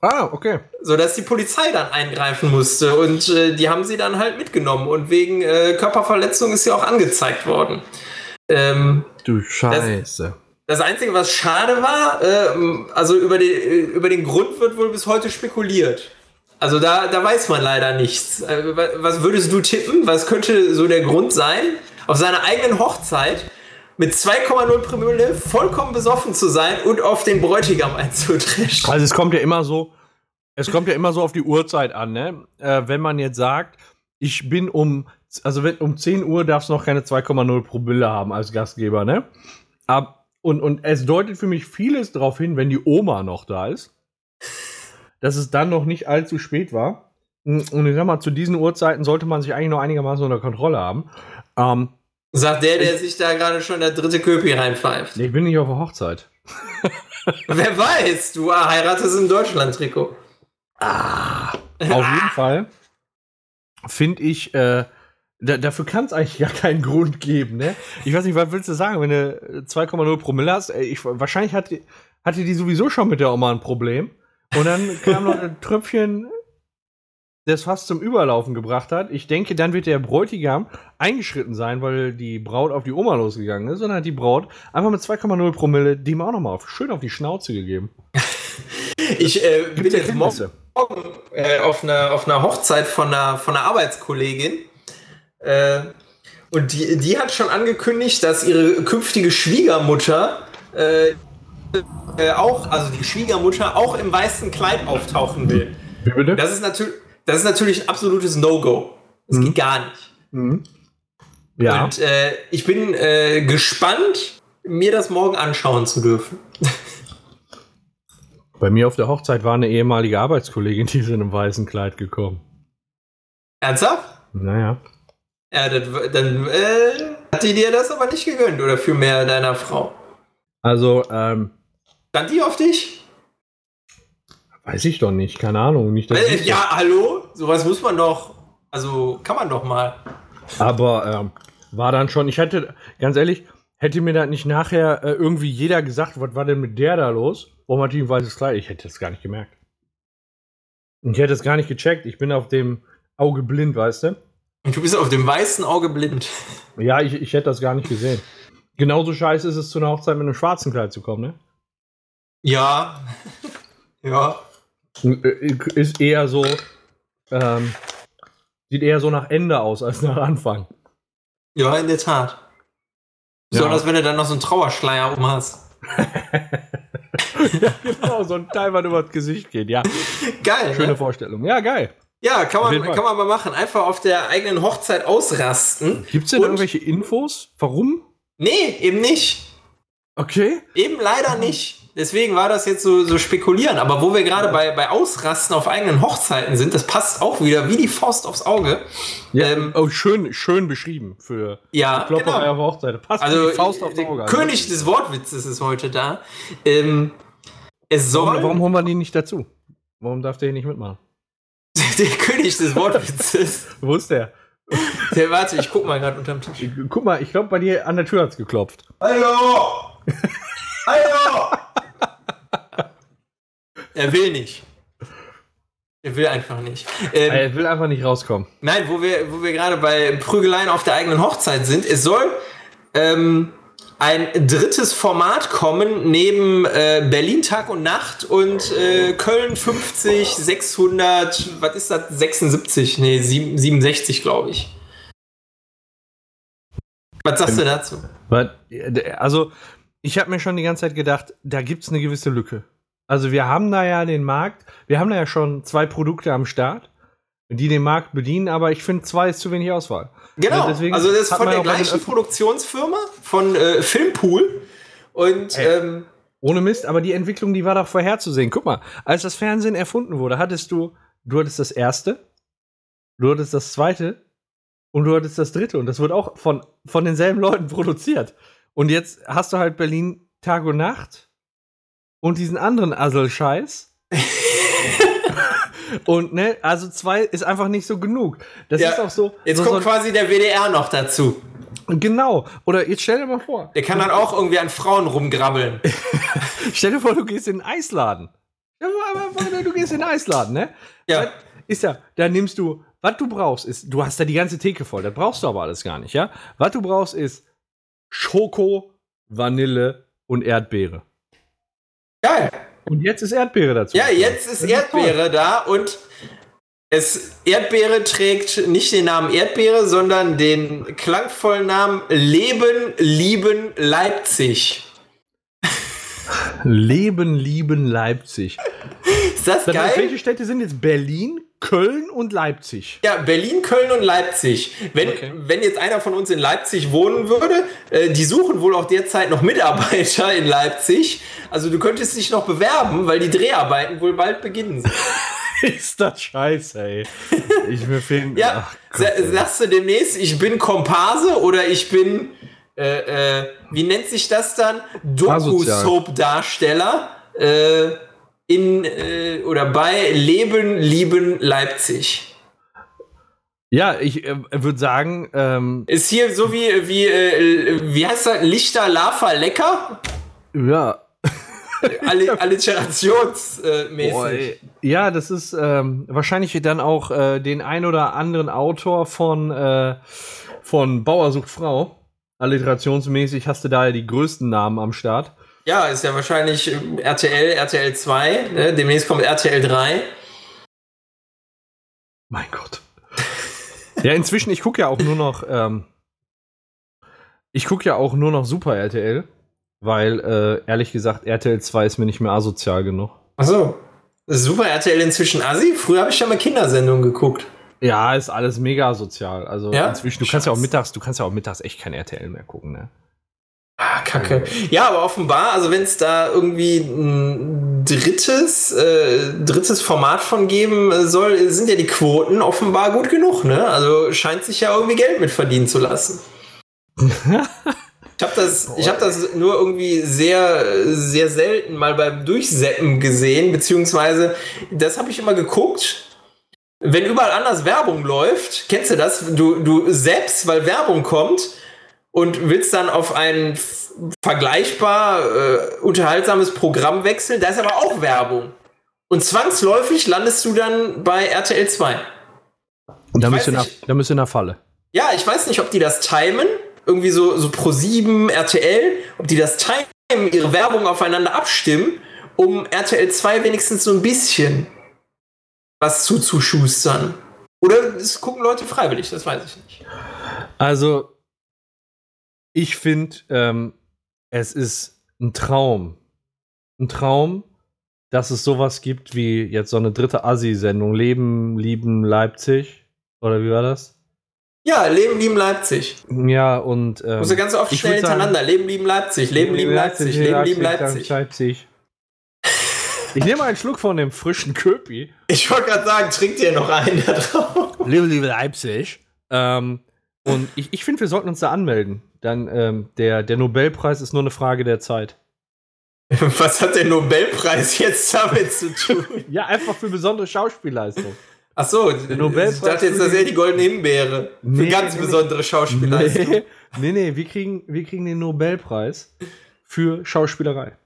Ah, okay. Sodass die Polizei dann eingreifen musste und äh, die haben sie dann halt mitgenommen und wegen äh, Körperverletzung ist sie auch angezeigt worden. Ähm, Du Scheiße. das Einzige, was schade war, ähm, also über den, äh, über den Grund wird wohl bis heute spekuliert. Also da, da weiß man leider nichts. Äh, wa- was würdest du tippen? Was könnte so der Grund sein, auf seiner eigenen Hochzeit mit 2,0 Promille vollkommen besoffen zu sein und auf den Bräutigam einzudreschen? Also es kommt ja immer so, es kommt ja immer so auf die Uhrzeit an, ne? Äh, wenn man jetzt sagt, ich bin um, also wenn, um 10 Uhr darfst du noch keine 2,0 Promille haben als Gastgeber, ne? Ab, und, und es deutet für mich vieles darauf hin, wenn die Oma noch da ist, dass es dann noch nicht allzu spät war. Und ich sag mal, zu diesen Uhrzeiten sollte man sich eigentlich noch einigermaßen unter Kontrolle haben. Ähm, Sagt der, der sich da gerade schon der dritte Köpi reinpfeift. ich bin nicht auf der Hochzeit. Wer weiß, du heiratest im Deutschland-Trikot. Auf jeden Fall finde ich, äh, da, dafür kann es eigentlich gar keinen Grund geben, ne? Ich weiß nicht, was willst du sagen, wenn du äh, 2,0 Promille hast? Ich, wahrscheinlich hat, die- hatte die sowieso schon mit der Oma ein Problem. Und dann kam noch ein Tröpfchen, das fast zum Überlaufen gebracht hat. Ich denke, dann wird der Bräutigam eingeschritten sein, weil die Braut auf die Oma losgegangen ist, sondern hat die Braut einfach mit 2,0 Promille dem auch nochmal auf, schön auf die Schnauze gegeben. Ich äh, bin jetzt morgen äh, auf, einer, auf einer Hochzeit von einer, von einer Arbeitskollegin. Äh, und die, die hat schon angekündigt, dass ihre künftige Schwiegermutter äh, äh, auch, also die Schwiegermutter auch im weißen Kleid auftauchen will. Wie bitte? Das ist, natürlich das ist natürlich ein absolutes No-Go. Das geht gar nicht. Mhm. Ja. Und äh, ich bin äh, gespannt, mir das morgen anschauen zu dürfen. Bei mir auf der Hochzeit war eine ehemalige Arbeitskollegin, die ist in einem weißen Kleid gekommen. Ernsthaft? Naja. Ja, das, dann äh, hat die dir das aber nicht gegönnt oder vielmehr deiner Frau. Also, ähm, Stand die auf dich? Weiß ich doch nicht, keine Ahnung. Nicht, Äh, ja, hallo? Sowas muss man doch. Also kann man doch mal. Aber ähm, war dann schon, ich hatte, ganz ehrlich, hätte mir da nicht nachher äh, irgendwie jeder gesagt, was war denn mit der da los? Warum hat die ein weißes Kleid? Ich hätte das gar nicht gemerkt. Und ich hätte es gar nicht gecheckt. Ich bin auf dem Auge blind, weißt du? Und du bist auf dem weißen Auge blind. Ja, ich, ich hätte das gar nicht gesehen. Genauso scheiße ist es, zu einer Hochzeit mit einem schwarzen Kleid zu kommen, ne? Ja. ja. Äh, Ist eher so, ähm, sieht eher so nach Ende aus als nach Anfang. Ja, in der Tat. Besonders wenn du dann noch so einen Trauerschleier um hast. ja, genau, so ein Teil, was über das Gesicht geht, ja. Geil. Schöne ne? Vorstellung. Ja, geil. Ja, kann man, kann man mal machen. Einfach auf der eigenen Hochzeit ausrasten. Gibt es denn irgendwelche Infos? Warum? Nee, eben nicht. Okay. Eben leider nicht. Deswegen war das jetzt so, so spekulieren. Aber wo wir gerade bei, bei Ausrasten auf eigenen Hochzeiten sind, das passt auch wieder wie die Faust aufs Auge. Ja, Ähm, oh, schön, schön beschrieben für Ja, Klopperei genau. auf der Hochzeit. Passt Also, wie die Faust auf der das Auge. Also, König des Wortwitzes ist heute da. Ähm, es soll. Warum, warum holen wir die nicht dazu? Warum darf der hier nicht mitmachen? Der König des Wortwitzes. Wo ist der? Der, warte, ich guck mal gerade unterm Tisch. Guck mal, ich glaube, bei dir an der Tür hat's geklopft. Hallo! Hallo! Er will nicht. Er will einfach nicht. Ähm, Er will einfach nicht rauskommen. Nein, wo wir, wo wir gerade bei Prügeleien auf der eigenen Hochzeit sind, es soll ähm, ein drittes Format kommen neben äh, Berlin Tag und Nacht und äh, Köln 50, 600, was ist das? 76, nee, 7, 67, glaube ich. Was sagst du dazu? Also, ich habe mir schon die ganze Zeit gedacht, da gibt's eine gewisse Lücke. Also, wir haben da ja den Markt, wir haben da ja schon zwei Produkte am Start, die den Markt bedienen, aber ich finde, zwei ist zu wenig Auswahl. Genau, deswegen also das ist von der gleichen Produktionsfirma, von äh, Filmpool. Und Ey. ähm, Ohne Mist, aber die Entwicklung, die war doch vorherzusehen. Guck mal, als das Fernsehen erfunden wurde, hattest du, du hattest das erste, du hattest das zweite und du hattest das dritte. Und das wird auch von, von denselben Leuten produziert. Und jetzt hast du halt Berlin Tag und Nacht und diesen anderen Assel-Scheiß. und ne, also zwei ist einfach nicht so genug. Das Ja, ist auch so. jetzt so, kommt so quasi der WDR noch dazu. Genau. Oder jetzt stell dir mal vor, Der kann dann auch irgendwie an Frauen rumgrabbeln. Stell dir vor, du gehst in einen Eisladen. Du gehst in einen Eisladen, ne? Ja. Ist ja, da nimmst du, was du brauchst, ist, du hast da die ganze Theke voll, das brauchst du aber alles gar nicht, ja? Was du brauchst ist Schoko, Vanille und Erdbeere. Geil. Und jetzt ist Erdbeere dazu. Ja, jetzt ist Erdbeere da und es Erdbeere trägt nicht den Namen Erdbeere, sondern den klangvollen Namen Leben, Lieben, Leipzig. Leben, lieben Leipzig. Ist das Dann, geil? welche Städte sind jetzt Berlin, Köln und Leipzig? Ja, Berlin, Köln und Leipzig. Wenn, Okay. wenn jetzt einer von uns in Leipzig wohnen würde, äh, die suchen wohl auch derzeit noch Mitarbeiter in Leipzig. Also du könntest dich noch bewerben, weil die Dreharbeiten wohl bald beginnen. ist das scheiße, ey. Ich mir fehlen. Ja, Gott, sagst du demnächst, ich bin Komparse oder ich bin, äh, äh, wie nennt sich das dann? Doku-Soap-Darsteller äh, in äh, oder bei Leben, Lieben, Leipzig. Ja, ich äh, würde sagen, ähm, Ist hier so wie, wie, äh, wie heißt das? Lichter, Lava, Lecker? ja, Alli- Alliterationsmäßig. Ey. Ja, das ist ähm, wahrscheinlich dann auch äh, den ein oder anderen Autor von, äh, von Bauer sucht Frau. Alliterationsmäßig hast du da ja die größten Namen am Start. Ja, ist ja wahrscheinlich äh, RTL, RTL 2, ne? demnächst kommt RTL 3. Mein Gott. ja, inzwischen, ich gucke ja auch nur noch, ähm, ich gucke ja auch nur noch Super RTL, weil, äh, ehrlich gesagt, RTL 2 ist mir nicht mehr asozial genug. Achso. Super RTL inzwischen Assi. Früher habe ich ja mal Kindersendungen geguckt. Ja, ist alles mega asozial. Also Ja? inzwischen, du kannst ja auch mittags, du kannst ja auch mittags echt kein RTL mehr gucken, ne? Ah, Kacke. Ja, aber offenbar, also wenn es da irgendwie ein drittes, äh, drittes Format von geben soll, sind ja die Quoten offenbar gut genug, ne? Also scheint sich ja irgendwie Geld mit verdienen zu lassen. Ich habe das, ich hab das nur irgendwie sehr, sehr selten mal beim Durchseppen gesehen, beziehungsweise das habe ich immer geguckt. Wenn überall anders Werbung läuft, kennst du das? Du, du selbst, weil Werbung kommt und willst dann auf ein vergleichbar äh, unterhaltsames Programm wechseln. Da ist aber auch Werbung. Und zwangsläufig landest du dann bei RTL 2. Und da bist, du in der, da bist du in der Falle. Ja, ich weiß nicht, ob die das timen, irgendwie so, so Pro 7, RTL, ob die das timen, ihre Werbung aufeinander abstimmen, um RTL 2 wenigstens so ein bisschen was zuzuschustern. Oder es gucken Leute freiwillig, das weiß ich nicht. Also, ich finde, ähm, es ist ein Traum. Ein Traum, dass es sowas gibt wie jetzt so eine dritte Assi-Sendung. Leben, lieben Leipzig. Oder wie war das? Ja, Leben, lieben Leipzig. Ja, und. Ähm, Muss ja ganz oft schnell hintereinander. Sagen, Leben, lieben Leipzig. Leben, lieben Leipzig. Leipzig Leben, lieben Leipzig. Leipzig. Ich nehme einen Schluck von dem frischen Köpi. Ich wollte gerade sagen, trinkt ihr noch einen da drauf? Liebe, liebe Leipzig. Ähm, und ich, ich finde, wir sollten uns da anmelden. Dann, ähm, der, der Nobelpreis ist nur eine Frage der Zeit. Was hat der Nobelpreis jetzt damit zu tun? ja, einfach für besondere Schauspielleistung. Ach so, der Nobelpreis ich dachte jetzt, das wäre die goldene Himbeere. Nee, für ganz nee, besondere Schauspielleistung. Nee, nee, nee, wir, kriegen, wir kriegen den Nobelpreis für Schauspielerei.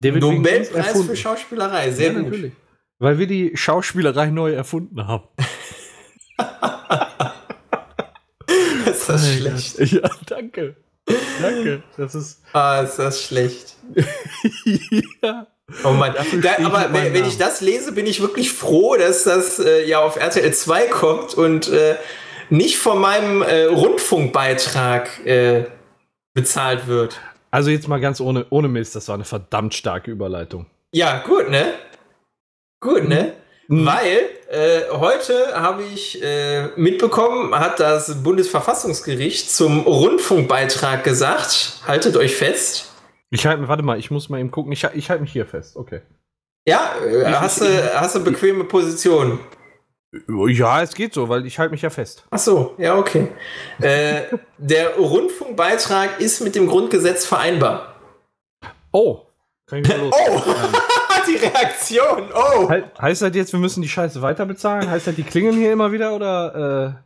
David Nobelpreis für Schauspielerei, sehr ja, gut. Natürlich. Weil wir die Schauspielerei neu erfunden haben. ist das schlecht. Ja, danke. Danke. Das ist. Ah, ist das schlecht. ja. Oh Mann. Da, aber wenn, wenn, ich das lese, bin ich wirklich froh, dass das äh, ja auf RTL 2 kommt und äh, nicht von meinem äh, Rundfunkbeitrag äh, bezahlt wird. Also jetzt mal ganz ohne, ohne Mist, das war eine verdammt starke Überleitung. Ja, gut, ne? Gut, ne? Mhm. Weil äh, heute habe ich äh, mitbekommen, hat das Bundesverfassungsgericht zum Rundfunkbeitrag gesagt, haltet euch fest. Ich halte, warte mal, ich muss mal eben gucken. Ich, ich halte mich hier fest, okay. Ja, äh, hast, du, hast du bequeme Position? Ja, es geht so, weil ich halte mich ja fest. Ach so, ja, okay. äh, der Rundfunkbeitrag ist mit dem Grundgesetz vereinbar. Oh, kann ich mal los. Oh! Die Reaktion. Oh. He heißt das jetzt, wir müssen die Scheiße weiter bezahlen? Heißt das, die klingeln hier immer wieder oder?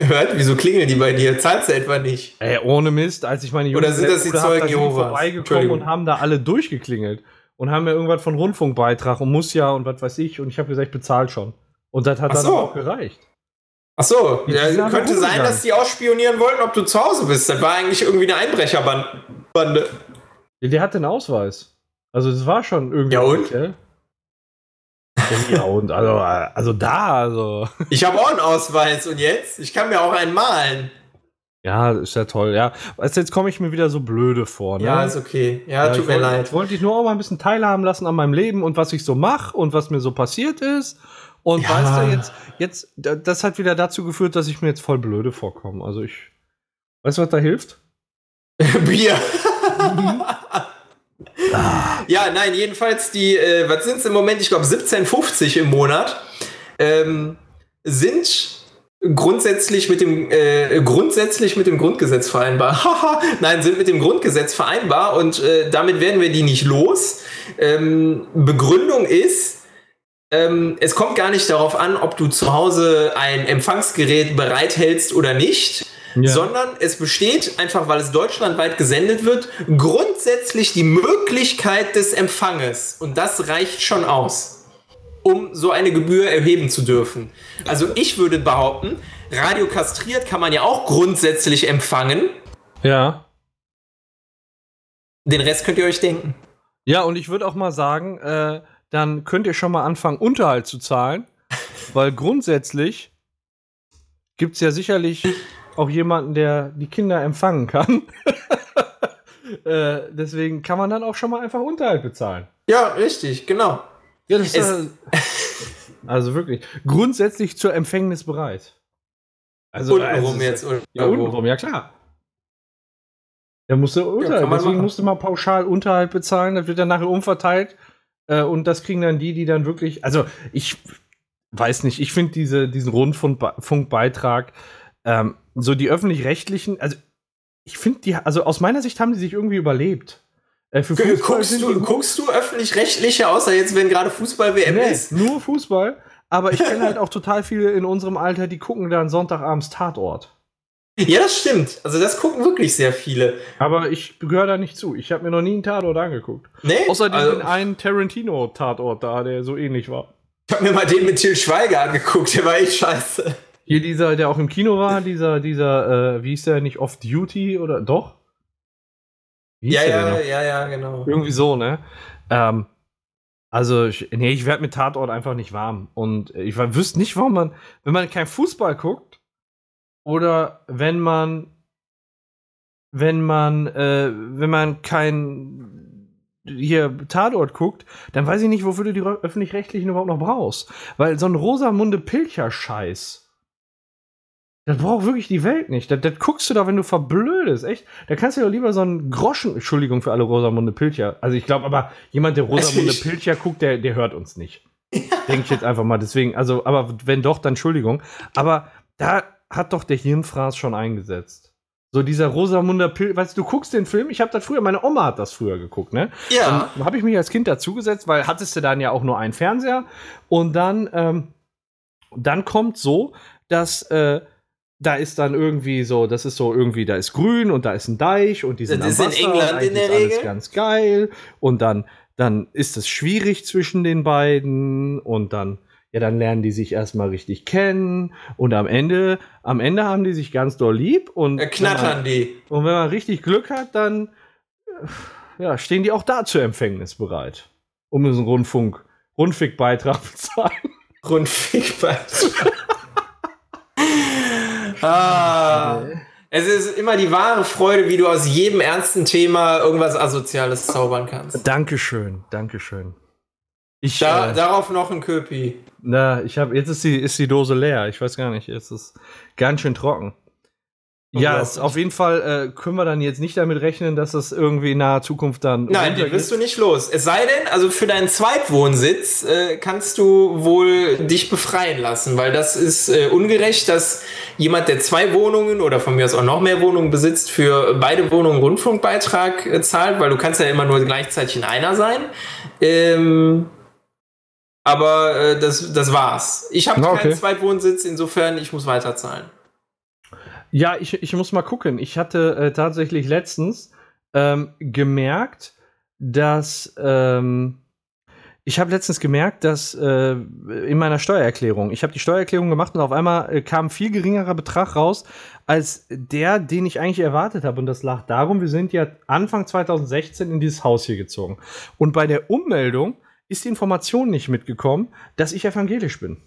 Äh? Hört, wieso klingeln die bei dir? Zahlst du etwa nicht? Ey, ohne Mist, als ich meine Jungs Oder sind das die Zeugen Jehovas? vorbeigekommen und haben da alle durchgeklingelt und haben mir irgendwas von Rundfunkbeitrag und muss ja und was weiß ich und ich habe gesagt, ich bezahle schon. Und das hat Ach dann so. auch gereicht. Ach so, ja, könnte sein, dass die ausspionieren wollten, ob du zu Hause bist. Das war eigentlich irgendwie eine Einbrecherbande. Ja, der hatte einen Ausweis. Also das war schon irgendwie. Ja und? Ja, ja und also, also da, also. Ich habe auch einen Ausweis und jetzt? Ich kann mir auch einen malen. Ja, ist ja toll, ja. Also jetzt komme ich mir wieder so blöde vor, ne? Ja, ist okay. Ja, ja tut mir wollt, leid. Ich wollte dich nur auch mal ein bisschen teilhaben lassen an meinem Leben und was ich so mache und was mir so passiert ist. Und ja. weißt du, jetzt, jetzt, das hat wieder dazu geführt, dass ich mir jetzt voll blöde vorkomme. Also ich. Weißt du, was da hilft? Bier. Mhm. Ja, nein, jedenfalls die, äh, was sind es im Moment? Ich glaube 17,50 im Monat ähm, sind grundsätzlich mit dem äh, grundsätzlich mit dem Grundgesetz vereinbar. nein, sind mit dem Grundgesetz vereinbar und äh, damit werden wir die nicht los. Ähm, Begründung ist, ähm, es kommt gar nicht darauf an, ob du zu Hause ein Empfangsgerät bereithältst oder nicht ja. sondern es besteht, einfach weil es deutschlandweit gesendet wird, grundsätzlich die Möglichkeit des Empfanges. Und das reicht schon aus, um so eine Gebühr erheben zu dürfen. Also ich würde behaupten, Radio kastriert kann man ja auch grundsätzlich empfangen. Ja. Den Rest könnt ihr euch denken. Ja, und ich würde auch mal sagen, äh, dann könnt ihr schon mal anfangen, Unterhalt zu zahlen, weil grundsätzlich gibt es ja sicherlich auch jemanden, der die Kinder empfangen kann. äh, deswegen kann man dann auch schon mal einfach Unterhalt bezahlen. Ja, richtig, genau. Ja, das ist, also wirklich grundsätzlich zur Empfängnis bereit. Also untenrum also, jetzt. Ja, untenrum, ja klar. Ja, musste Unterhalt, ja, deswegen musste man pauschal Unterhalt bezahlen, das wird dann nachher umverteilt. Äh, und das kriegen dann die, die dann wirklich. Also ich weiß nicht, ich finde diese, diesen Rundfunkbeitrag, ähm, so die öffentlich-rechtlichen, also ich finde die, also aus meiner Sicht haben die sich irgendwie überlebt. Äh, guckst, du, guckst du öffentlich-rechtliche, außer jetzt, wenn gerade Fußball-WM nee, ist? Nur Fußball, aber ich kenne halt auch total viele in unserem Alter, die gucken dann Sonntagabends Tatort. Ja, das stimmt. Also das gucken wirklich sehr viele. Aber ich gehöre da nicht zu. Ich habe mir noch nie einen Tatort angeguckt. Nee? Außerdem also, den einen Tarantino-Tatort da, der so ähnlich war. Ich habe mir mal den mit Til Schweiger angeguckt, der war echt scheiße. Hier dieser, der auch im Kino war, dieser, dieser, äh, wie hieß der nicht, Off-Duty oder doch? Wie ja, ja, ja, ja, genau. Irgendwie so, ne? Ähm, also, ich, nee, ich werde mit Tatort einfach nicht warm. Und ich wüsste nicht, warum man, wenn man kein Fußball guckt, oder wenn man, wenn man, äh, wenn man kein hier Tatort guckt, dann weiß ich nicht, wofür du die öffentlich-rechtlichen überhaupt noch brauchst. Weil so ein Rosamunde Pilcher-Scheiß, das braucht wirklich die Welt nicht. Das, das guckst du da, wenn du verblödest, echt. Da kannst du doch lieber so einen Groschen, Entschuldigung für alle Rosamunde Pilcher. Also ich glaube aber, jemand, der Rosamunde Pilcher guckt, der, der hört uns nicht. Denke ich jetzt einfach mal. Deswegen, also, aber wenn doch, dann Entschuldigung. Aber da hat doch der Hirnfraß schon eingesetzt. So dieser Rosamunde Pilcher, weißt du, du guckst den Film, ich habe das früher, meine Oma hat das früher geguckt, ne? Ja. Dann habe ich mich als Kind dazugesetzt, weil hattest du dann ja auch nur einen Fernseher. Und dann, ähm, dann kommt so, dass, äh, da ist dann irgendwie so, das ist so irgendwie, da ist grün und da ist ein Deich und die sind das am ist in England in der Regel. Alles ganz geil und dann, dann ist es schwierig zwischen den beiden und dann, ja, dann lernen die sich erstmal richtig kennen und am Ende, am Ende haben die sich ganz doll lieb und da knattern man, die. Und wenn man richtig Glück hat, dann ja, stehen die auch da zur Empfängnis bereit, um diesen Rundfunk, Rundfickbeitrag zu zahlen. Rundfickbeitrag. Ah, es ist immer die wahre Freude, wie du aus jedem ernsten Thema irgendwas Asoziales zaubern kannst. Dankeschön, Dankeschön. Ich, da, äh, darauf noch ein Köpi. Na, ich habe jetzt ist die, ist die Dose leer. Ich weiß gar nicht. Jetzt ist ganz schön trocken. Ja, es, auf jeden Fall äh, können wir dann jetzt nicht damit rechnen, dass das irgendwie in naher Zukunft dann. Nein, die wirst du nicht los. Es sei denn, also für deinen Zweitwohnsitz äh, kannst du wohl dich befreien lassen, weil das ist äh, ungerecht, dass jemand, der zwei Wohnungen oder von mir aus auch noch mehr Wohnungen besitzt, für beide Wohnungen Rundfunkbeitrag äh, zahlt, weil du kannst ja immer nur gleichzeitig in einer sein. Ähm, aber äh, das, das war's. Ich habe okay. keinen Zweitwohnsitz, insofern ich muss weiterzahlen. Ja, ich, ich muss mal gucken. Ich hatte äh, tatsächlich letztens ähm, gemerkt, dass ähm, ich habe letztens gemerkt, dass äh, in meiner Steuererklärung, ich habe die Steuererklärung gemacht und auf einmal äh, kam viel geringerer Betrag raus als der, den ich eigentlich erwartet habe. Und das lag darum, wir sind ja Anfang 2016 in dieses Haus hier gezogen. Und bei der Ummeldung ist die Information nicht mitgekommen, dass ich evangelisch bin.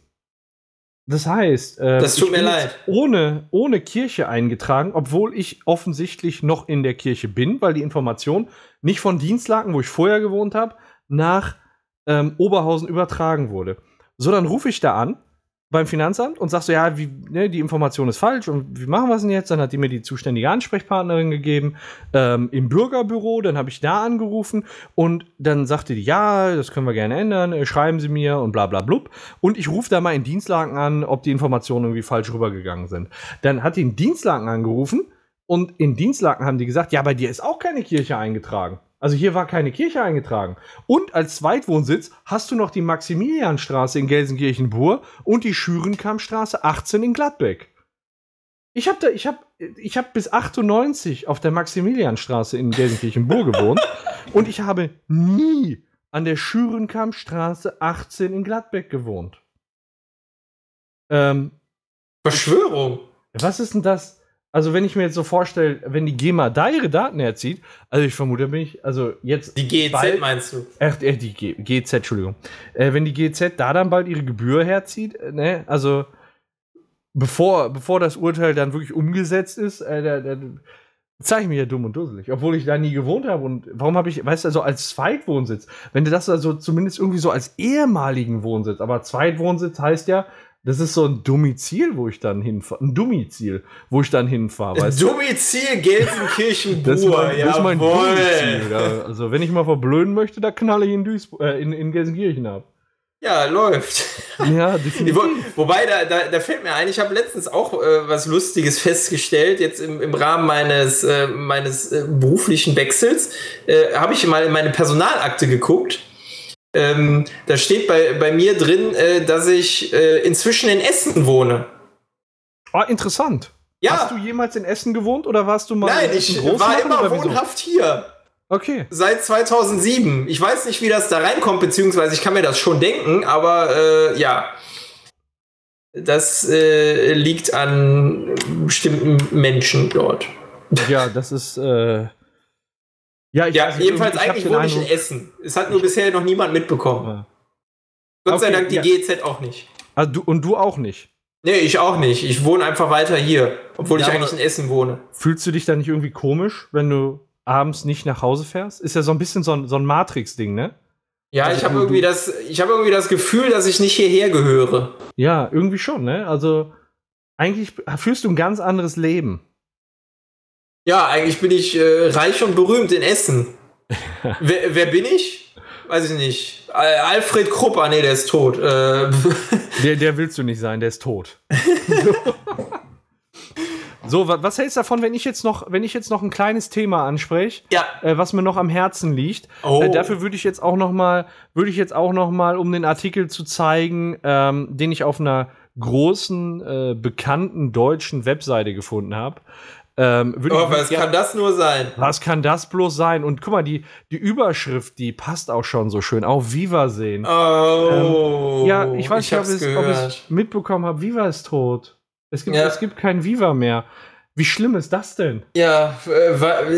Das heißt, äh, das tut mir leid. Ohne, ohne Kirche eingetragen, obwohl ich offensichtlich noch in der Kirche bin, weil die Information nicht von Dienstlaken, wo ich vorher gewohnt habe, nach ähm, Oberhausen übertragen wurde. So, dann rufe ich da an beim Finanzamt und sagst so, ja, wie, ne, die Information ist falsch und wie machen wir es denn jetzt? Dann hat die mir die zuständige Ansprechpartnerin gegeben ähm, im Bürgerbüro, dann habe ich da angerufen und dann sagte die, ja, das können wir gerne ändern, äh, schreiben Sie mir und bla bla blub. Und ich rufe da mal in Dienstlagen an, ob die Informationen irgendwie falsch rübergegangen sind. Dann hat die in Dienstlagen angerufen und in Dienstlagen haben die gesagt, ja, bei dir ist auch keine Kirche eingetragen. Also hier war keine Kirche eingetragen. Und als Zweitwohnsitz hast du noch die Maximilianstraße in Gelsenkirchen-Bur und die Schürenkammstraße 18 in Gladbeck. Ich habe ich habe ich habe bis 98 auf der Maximilianstraße in Gelsenkirchen-Bur gewohnt und ich habe nie an der Schürenkammstraße 18 in Gladbeck gewohnt. Ähm, Verschwörung. Was ist denn das? Also, wenn ich mir jetzt so vorstelle, wenn die GEMA da ihre Daten herzieht, also ich vermute, bin ich, also jetzt. Die GEZ bald, meinst du? Ach, äh, die G, GZ, Entschuldigung. Äh, wenn die GZ da dann bald ihre Gebühr herzieht, äh, ne, also bevor, bevor das Urteil dann wirklich umgesetzt ist, äh, da, da zeige ich mich ja dumm und dusselig, obwohl ich da nie gewohnt habe. Und warum habe ich, weißt du, also als Zweitwohnsitz, wenn du das also zumindest irgendwie so als ehemaligen Wohnsitz, aber Zweitwohnsitz heißt ja, das ist so ein Domizil, wo ich dann hinfahre. Ein Domizil, wo ich dann hinfahre. Weißt Domizil gelsenkirchen das, ist mein, das ist mein Domizil. Ja, also, wenn ich mal verblöden möchte, da knalle ich in, Duisburg, äh, in, in Gelsenkirchen ab. Ja, läuft. Ja, definitiv. Wobei, da, da, da fällt mir ein, ich habe letztens auch äh, was Lustiges festgestellt, jetzt im, im Rahmen meines, äh, meines äh, beruflichen Wechsels, äh, habe ich mal in meine Personalakte geguckt ähm, da steht bei, bei mir drin, äh, dass ich äh, inzwischen in Essen wohne. Ah, interessant. Ja. Hast du jemals in Essen gewohnt oder warst du mal Nein, in ich Essen groß war immer oder wieso? wohnhaft hier. Okay. Seit 2007. Ich weiß nicht, wie das da reinkommt, beziehungsweise ich kann mir das schon denken, aber äh, ja. Das äh, liegt an bestimmten Menschen dort. Ja, das ist. Ja, ich Ja, ich hab eigentlich wohne ich in Essen. Es hat nur bisher noch niemand mitbekommen. Ja. Gott sei Okay, Dank die ja. GEZ auch nicht. Ah, du, und du auch nicht. Nee, ich auch nicht. Ich wohne einfach weiter hier, obwohl Ja, ich eigentlich in Essen wohne. Fühlst du dich da nicht irgendwie komisch, wenn du abends nicht nach Hause fährst? Ist ja so ein bisschen so ein, so ein Matrix-Ding, ne? Ja, Also ich habe irgendwie das, ich habe irgendwie das Gefühl, dass ich nicht hierher gehöre. Ja, irgendwie schon, ne? Also, eigentlich führst du ein ganz anderes Leben. Ja, eigentlich bin ich äh, reich und berühmt in Essen. wer, wer bin ich? Weiß ich nicht. Al Alfred Krupp, ah nee, der ist tot. Äh, Der, der willst du nicht sein, der ist tot. so, wa- was hältst du davon, wenn ich jetzt noch, wenn ich jetzt noch ein kleines Thema anspreche, ja. äh, was mir noch am Herzen liegt? Oh. Äh, dafür würde ich jetzt auch noch mal, würde ich jetzt auch noch mal, um den Artikel zu zeigen, ähm, den ich auf einer großen, äh, bekannten deutschen Webseite gefunden habe. Ähm, oh, was kann das nur sein? was kann das bloß sein? Und guck mal, die, die Überschrift, die passt auch schon so schön. Auch Viva sehen. Oh. Ähm, ja, ich weiß nicht, ob ich es mitbekommen habe. Viva ist tot. Es gibt, Ja. es gibt kein Viva mehr. Wie schlimm ist das denn? Ja,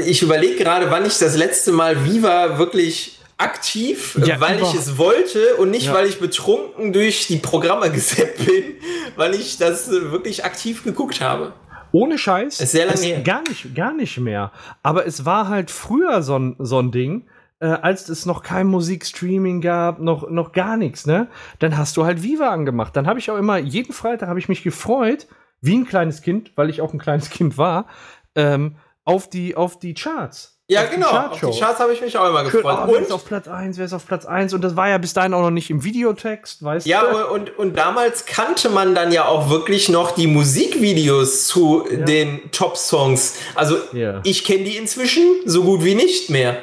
ich überlege gerade, wann ich das letzte Mal Viva wirklich aktiv, Ja, weil über- ich es wollte und nicht, Ja. weil ich betrunken durch die Programme gesäppt bin, weil ich das wirklich aktiv geguckt habe. Ohne Scheiß. Ist sehr lange her. Gar nicht, gar nicht mehr. Aber es war halt früher so ein, so ein Ding, äh, als es noch kein Musikstreaming gab, noch, noch gar nichts, ne? Dann hast du halt Viva angemacht. Dann habe ich auch immer, jeden Freitag habe ich mich gefreut, wie ein kleines Kind, weil ich auch ein kleines Kind war, ähm, auf, die, auf die Charts. Ja, Auf die genau. Auf Chartshow. die Charts habe ich mich auch immer gefreut. oh, wer ist auf Platz 1, wer ist auf Platz 1? Und das war ja bis dahin auch noch nicht im Videotext, weißt Ja, du? und, und damals kannte man dann ja auch wirklich noch die Musikvideos zu Ja. den Top-Songs. Also Ja. ich kenne die inzwischen so gut wie nicht mehr.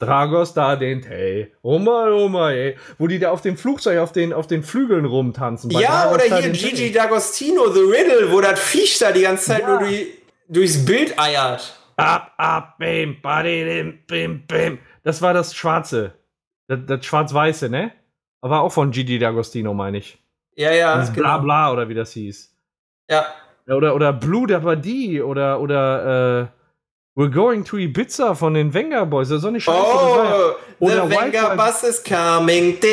Dragos da den Tay. Oh mal, oh ey. Wo die da auf dem Flugzeug, auf den, auf den Flügeln rumtanzen. ja, Dragos oder hier Gigi. D'Agostino, The Riddle, wo das Viech da die ganze Zeit Ja. nur durch, durchs Bild eiert. Ab, ab, bim, badidim, bim, bim. Das war das Schwarze. Das, das Schwarz-Weiße, ne? Aber auch von Gigi D'Agostino, meine ich. Ja, ja, das genau. Bla Bla oder wie das hieß. Ja. Oder, oder Blue Dabadi oder, oder äh, We're Going to Ibiza von den Venga Boys. So eine Scheiße. das war ja- Oh, the Oder Venga Wild- Bus is coming.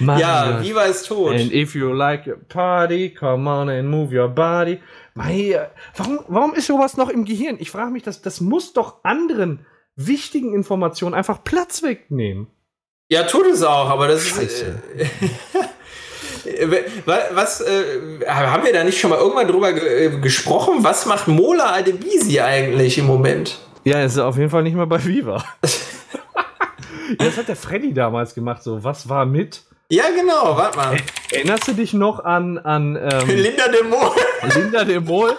Ja, Viva ist tot. And if you like your party, come on and move your body. Mei, warum, warum ist sowas noch im Gehirn? Ich frage mich, das, das muss doch anderen wichtigen Informationen einfach Platz wegnehmen. Ja, tut es auch, aber das ist. Scheiße. Äh, wa- was äh, haben wir da nicht schon mal irgendwann drüber ge äh, gesprochen? Was macht Mola Adebisi eigentlich im Moment? Ja, es ist auf jeden Fall nicht mehr bei Viva. das hat der Freddy damals gemacht. So, was war mit? Ja, genau, warte mal. Erinnerst du dich noch an, an ähm, Linda de Mol. Linda de Mol?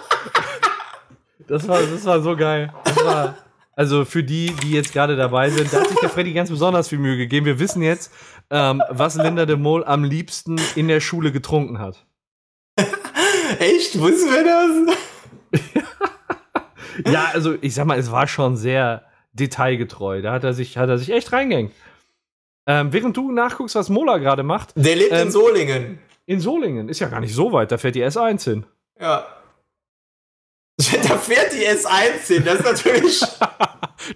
Das war, das war so geil. War, also für die, die jetzt gerade dabei sind, da hat sich der Freddy ganz besonders viel Mühe gegeben. Wir wissen jetzt, ähm, was Linda de Mol am liebsten in der Schule getrunken hat. Echt? Wussten wir das? Ja, also ich sag mal, es war schon sehr detailgetreu. Da hat er sich, hat er sich echt reingehängt. Ähm, während du nachguckst, was Mola gerade macht, Der lebt Ähm, in Solingen. in Solingen, ist ja gar nicht so weit, da fährt die S1 hin. Ja. Da fährt die S1 hin, das ist natürlich.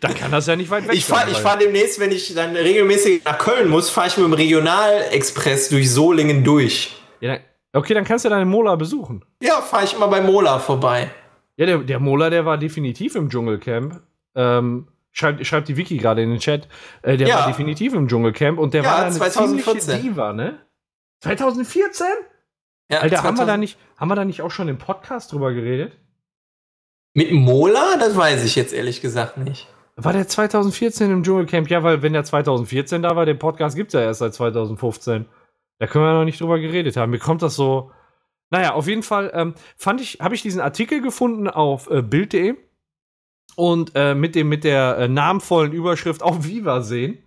Da kann das ja nicht weit weg ich fahre sein, ich weil- fahr demnächst, wenn ich dann regelmäßig nach Köln muss, fahre ich mit dem Regionalexpress durch Solingen durch. Ja, dann, okay, dann kannst du deine Mola besuchen. Ja, fahre ich immer bei Mola vorbei. Ja, der, der Mola, der war definitiv im Dschungelcamp. Ähm, schreibt, schreibt die Wiki gerade in den Chat. Äh, der Ja. war definitiv im Dschungelcamp und der Ja, war eine 2014. ziemliche Diva, ne? 2014? Ja, Alter, haben wir, 2000 da nicht, haben wir da nicht auch schon im Podcast drüber geredet? Mit Mola? Das weiß ich jetzt ehrlich gesagt nicht. War der 2014 im Dschungelcamp? Ja, weil wenn der 2014 da war, den Podcast gibt es ja erst seit 2015. Da können wir noch nicht drüber geredet haben. Mir kommt das so. Naja, auf jeden Fall ähm, fand ich, habe ich diesen Artikel gefunden auf äh, Bild.de und äh, mit dem mit der äh, namenvollen Überschrift auf Viva sehen.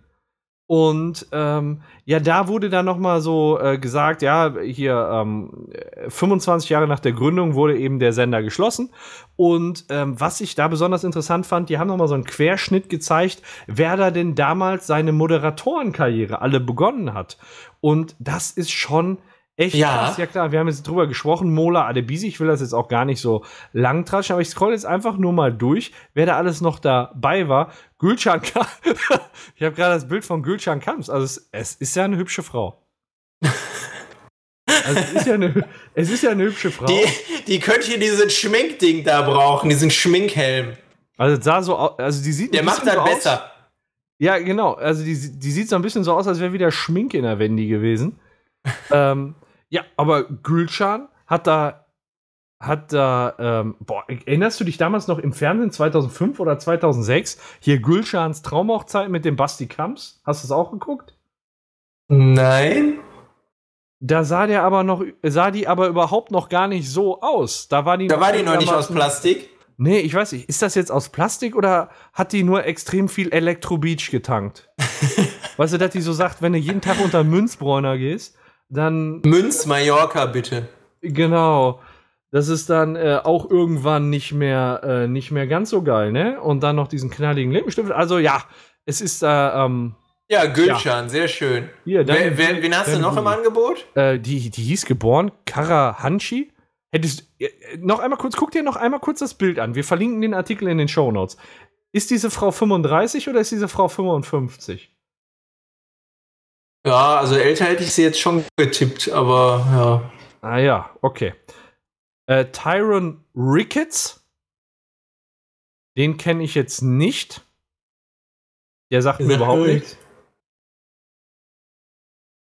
Und ähm, ja, da wurde dann noch mal so äh, gesagt, ja, hier ähm, 25 Jahre nach der Gründung wurde eben der Sender geschlossen. Und ähm, was ich da besonders interessant fand, die haben noch mal so einen Querschnitt gezeigt, wer da denn damals seine Moderatorenkarriere alle begonnen hat. Und das ist schon Echt Ja. krass, ja klar, wir haben jetzt drüber gesprochen, Mola Adebisi, ich will das jetzt auch gar nicht so lang tratschen, aber ich scroll jetzt einfach nur mal durch, wer da alles noch dabei war. Gülcan Kam ich habe gerade das Bild von Gülcan Kams, also es, es ist ja eine hübsche Frau. Also es ist ja eine, es ist ja eine hübsche Frau. Die, die könnte hier diesen Schminkding da brauchen, diesen Schminkhelm. also es sah so aus, also die sieht Der macht das so besser. Aus, ja, genau, also die, die sieht so ein bisschen so aus, als wäre wieder Schminke in der Wendy gewesen. ähm, ja, aber Gülcan hat da, hat da, ähm, boah, erinnerst du dich damals noch im Fernsehen 2005 oder 2006? Hier Gülcans Traumhochzeit mit dem Basti Kamps. Hast du es auch geguckt? Nein. Da sah der aber noch, sah die aber überhaupt noch gar nicht so aus. Da war die, Da war die noch nicht aus Plastik. Nee, ich weiß nicht. Ist das jetzt aus Plastik oder hat die nur extrem viel Elektrobeach getankt? weißt du, dass die so sagt, wenn du jeden Tag unter Münzbräuner gehst, dann Münz Mallorca, bitte. Genau. Das ist dann äh, auch irgendwann nicht mehr, äh, nicht mehr ganz so geil, ne? Und dann noch diesen knalligen Lippenstift. Also ja, es ist da, ähm, Ja, Gülcan, sehr schön. hier, dann, Wer, wer, wen hast du dann noch du. im Angebot? Äh, die, die hieß geboren, Kara Hanchi. Hättest äh, noch einmal kurz, guck dir noch einmal kurz das Bild an. Wir verlinken den Artikel in den Shownotes. Ist diese Frau 35 oder ist diese Frau 55? Ja, also älter hätte ich sie jetzt schon getippt, aber ja. Ah ja, okay. Äh, Tyron Ricketts. Den kenne ich jetzt nicht. Der sagt mir überhaupt nichts.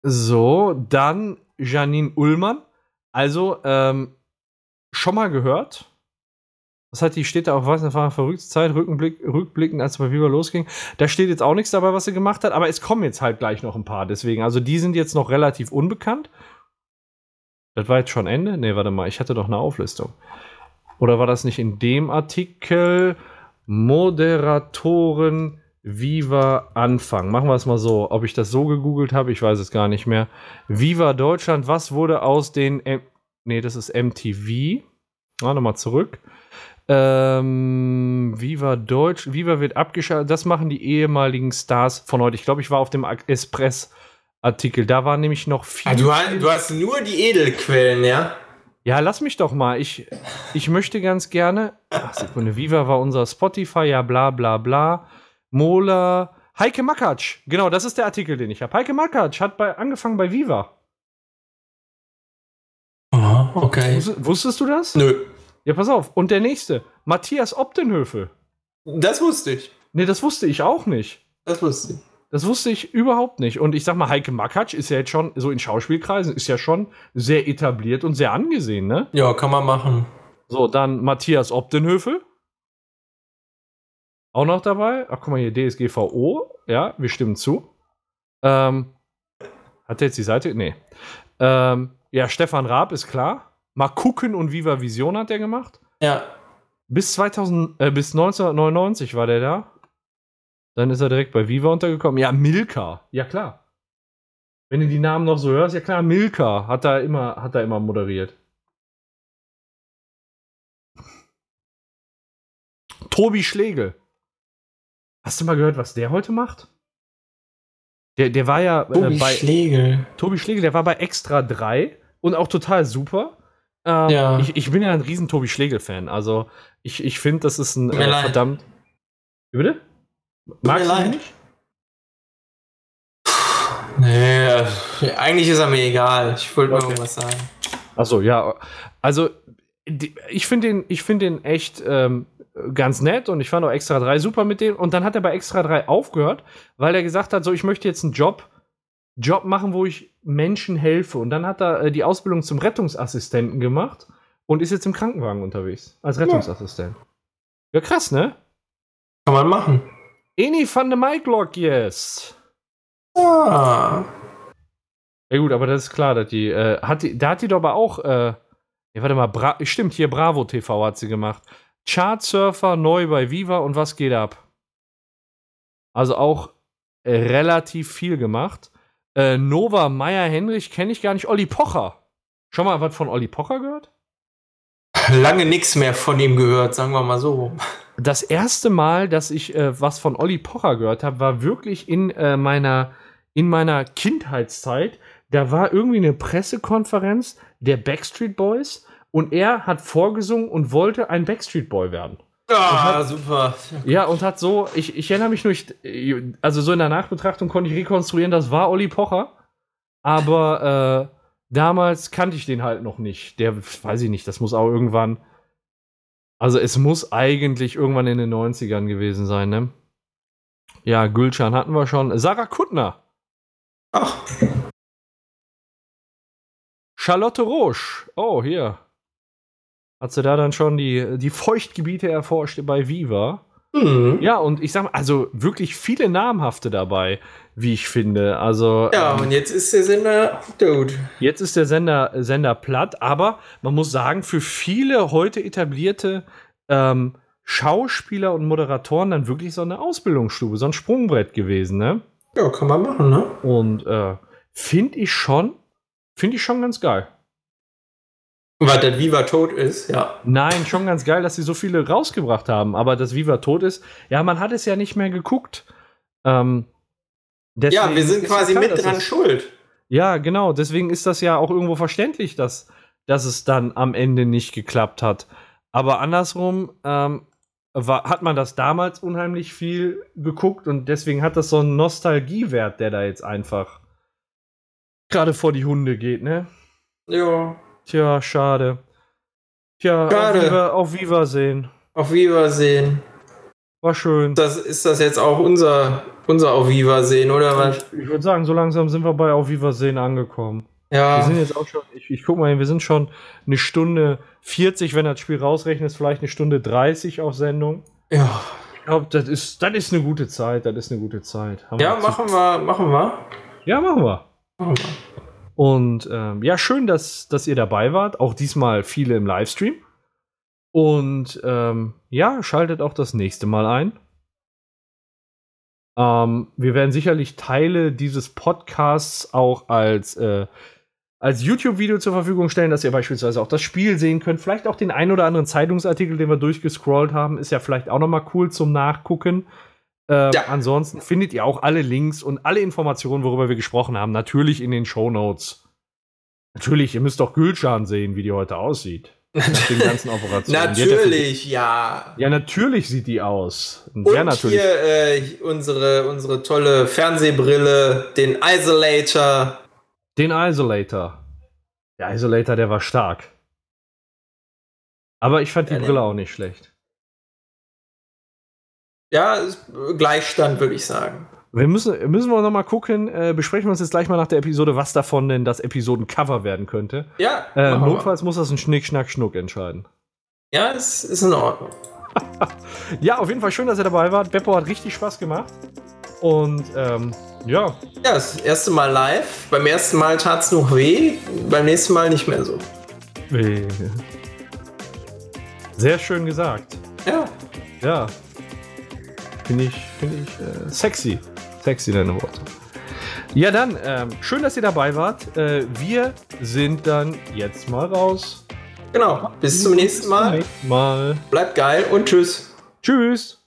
So, dann Janine Ullmann. Also, ähm, schon mal gehört. Was hat die, steht da auf was? Das war eine verrückte Zeit, Rückblick, rückblickend, als es bei Viva losging. Da steht jetzt auch nichts dabei, was sie gemacht hat, aber es kommen jetzt halt gleich noch ein paar. Deswegen, also die sind jetzt noch relativ unbekannt. Das war jetzt schon Ende? Nee, warte mal, ich hatte doch eine Auflistung. Oder war das nicht in dem Artikel? Moderatoren Viva Anfang. Machen wir es mal so. Ob ich das so gegoogelt habe, ich weiß es gar nicht mehr. Viva Deutschland, was wurde aus den. M nee, das ist MTV. Ah, nochmal zurück. Ähm, Viva Deutsch. Viva wird abgeschaltet. Das machen die ehemaligen Stars von heute. Ich glaube, ich war auf dem Express-Artikel. Da war nämlich noch viel. Ah, du, hast, du hast nur die Edelquellen, ja? Ja, lass mich doch mal. Ich, ich möchte ganz gerne. Ach, Sekunde. Viva war unser Spotify, ja, bla, bla, bla. Mola. Heike Makatsch. Genau, das ist der Artikel, den ich habe. Heike Makatsch hat bei, angefangen bei Viva. Oh, okay. Wusstest, wusstest du das? Nö, Ja, pass auf. Und der nächste. Matthias Obdenhöfe. das wusste ich. Nee, das wusste ich auch nicht. Das wusste ich. Das wusste ich überhaupt nicht. Und ich sag mal, Heike Makatsch ist ja jetzt schon, so in Schauspielkreisen, ist ja schon sehr etabliert und sehr angesehen, ne? Ja, kann man machen. So, dann Matthias Obdenhöfel. Auch noch dabei. Ach, guck mal hier, DSGVO. Ja, wir stimmen zu. Ähm, hat der jetzt die Seite? Nee. Ähm, ja, Stefan Raab ist klar. Mal gucken und Viva Vision hat der gemacht. Ja. Bis 2000, äh, bis 1999 war der da. Dann ist er direkt bei Viva untergekommen. Ja, Milka. Ja, klar. Wenn du die Namen noch so hörst, ja klar, Milka hat da immer, hat da immer moderiert. Tobi Schlegel. Hast du mal gehört, was der heute macht? Der, der war ja Tobi äh, bei Schlegel. Tobi Schlegel, der war bei Extra 3 und auch total super. Ähm, Ja. ich, ich bin ja ein riesen Tobi Schlegel-Fan. Also, ich, ich finde, das ist ein äh, leid. verdammt. Wie bitte? Magst du nicht? Nee, äh, eigentlich ist er mir egal. Ich wollte nur Okay. irgendwas sagen. Achso, ja. Also, die, ich finde den, ich find den echt ähm, ganz nett und ich fand auch Extra 3 super mit dem. Und dann hat er bei Extra 3 aufgehört, weil er gesagt hat: So, ich möchte jetzt einen Job, Job machen, wo ich Menschen helfe. Und dann hat er äh, die Ausbildung zum Rettungsassistenten gemacht und ist jetzt im Krankenwagen unterwegs als Rettungsassistent. Ja, krass, ne? Kann man machen. Eni van de Maiklock, yes. Ah. Ja gut, aber das ist klar, dass die, äh, hat die, da hat die doch aber auch, äh, ja warte mal, Bra stimmt, hier Bravo TV hat sie gemacht. Chartsurfer neu bei Viva und was geht ab? Also auch relativ viel gemacht. Äh, Nova Meyer Henrich kenne ich gar nicht. Olli Pocher. Schon mal was von Olli Pocher gehört? Lange nichts mehr von ihm gehört, sagen wir mal so. Das erste Mal, dass ich äh, was von Olli Pocher gehört habe, war wirklich in äh, meiner in meiner Kindheitszeit. Da war irgendwie eine Pressekonferenz der Backstreet Boys und er hat vorgesungen und wollte ein Backstreet Boy werden. Ah, hat, super. Ja, und hat so, ich, ich erinnere mich nur, ich, also so in der Nachbetrachtung konnte ich rekonstruieren, das war Olli Pocher. Aber äh, damals kannte ich den halt noch nicht. Der, weiß ich nicht, das muss auch irgendwann. Also es muss eigentlich irgendwann in den 90ern gewesen sein, ne? Ja, Gülcan hatten wir schon. Sarah Kuttner. Ach. Charlotte Roche. Oh, hier. Hat sie da dann schon die, die Feuchtgebiete erforscht bei Viva? Mhm. Ja, und ich sag mal, also wirklich viele namhafte dabei, wie ich finde. Also, ja, ähm, und jetzt ist der Sender tot. Jetzt ist der Sender, Sender platt, aber man muss sagen, für viele heute etablierte ähm, Schauspieler und Moderatoren dann wirklich so eine Ausbildungsstube, so ein Sprungbrett gewesen, ne? Ja, kann man machen, ne? Und äh, finde ich schon, finde ich schon ganz geil. Weil der Viva tot ist, ja. Nein, schon ganz geil, dass sie so viele rausgebracht haben. Aber dass Viva tot ist, ja, man hat es ja nicht mehr geguckt. Ähm, ja, wir sind quasi klar, mit dran schuld. Ja, genau. Deswegen ist das ja auch irgendwo verständlich, dass, dass es dann am Ende nicht geklappt hat. Aber andersrum ähm, war, hat man das damals unheimlich viel geguckt und deswegen hat das so einen Nostalgiewert, der da jetzt einfach gerade vor die Hunde geht, ne? Ja. Tja, schade. Tja, schade. Auf, Viva, auf Wiedersehen. Auf Wiedersehen. War schön. Das, ist das jetzt auch unser, unser Auf Wiedersehen, oder was? Ich, ich würde sagen, so langsam sind wir bei Auf Wiedersehen angekommen. Ja. Wir sind jetzt auch schon, ich, ich guck mal, wir sind schon eine Stunde 40, wenn das Spiel rausrechnet, ist vielleicht eine Stunde 30 auf Sendung. Ja. Ich glaube, das ist, das ist eine gute Zeit. Das ist eine gute Zeit. Haben ja, machen wir, machen wir. Ja, machen wir. Machen wir. Und ähm, ja, schön, dass, dass ihr dabei wart. Auch diesmal viele im Livestream. Und ähm, ja, schaltet auch das nächste Mal ein. Ähm, wir werden sicherlich Teile dieses Podcasts auch als, äh, als YouTube-Video zur Verfügung stellen, dass ihr beispielsweise auch das Spiel sehen könnt. Vielleicht auch den ein oder anderen Zeitungsartikel, den wir durchgescrollt haben, ist ja vielleicht auch nochmal cool zum Nachgucken. Ähm, ja. Ansonsten findet ihr auch alle Links und alle Informationen, worüber wir gesprochen haben, natürlich in den Show Notes. Natürlich, ihr müsst doch Gülschan sehen, wie die heute aussieht. Nach den ganzen Operationen. natürlich, ja. Ja, natürlich sieht die aus. Und ja, natürlich. hier äh, unsere, unsere tolle Fernsehbrille, den Isolator. Den Isolator. Der Isolator, der war stark. Aber ich fand die ja, Brille auch nicht schlecht. Ja, Gleichstand, würde ich sagen. Wir müssen, müssen wir noch mal gucken, äh, besprechen wir uns jetzt gleich mal nach der Episode, was davon denn das Episodencover werden könnte. Ja. Äh, notfalls muss das ein Schnick, Schnack, Schnuck entscheiden. Ja, es ist in Ordnung. ja, auf jeden Fall schön, dass ihr dabei wart. Beppo hat richtig Spaß gemacht. Und ähm, ja. Ja, das erste Mal live. Beim ersten Mal tat es noch weh, beim nächsten Mal nicht mehr so. Sehr schön gesagt. Ja. Ja. Finde ich, find ich äh, sexy. Sexy, deine Worte. Ja, dann, ähm, schön, dass ihr dabei wart. Äh, wir sind dann jetzt mal raus. Genau, bis zum nächsten Mal. Bis zum nächsten Mal. Bleibt geil und tschüss. Tschüss.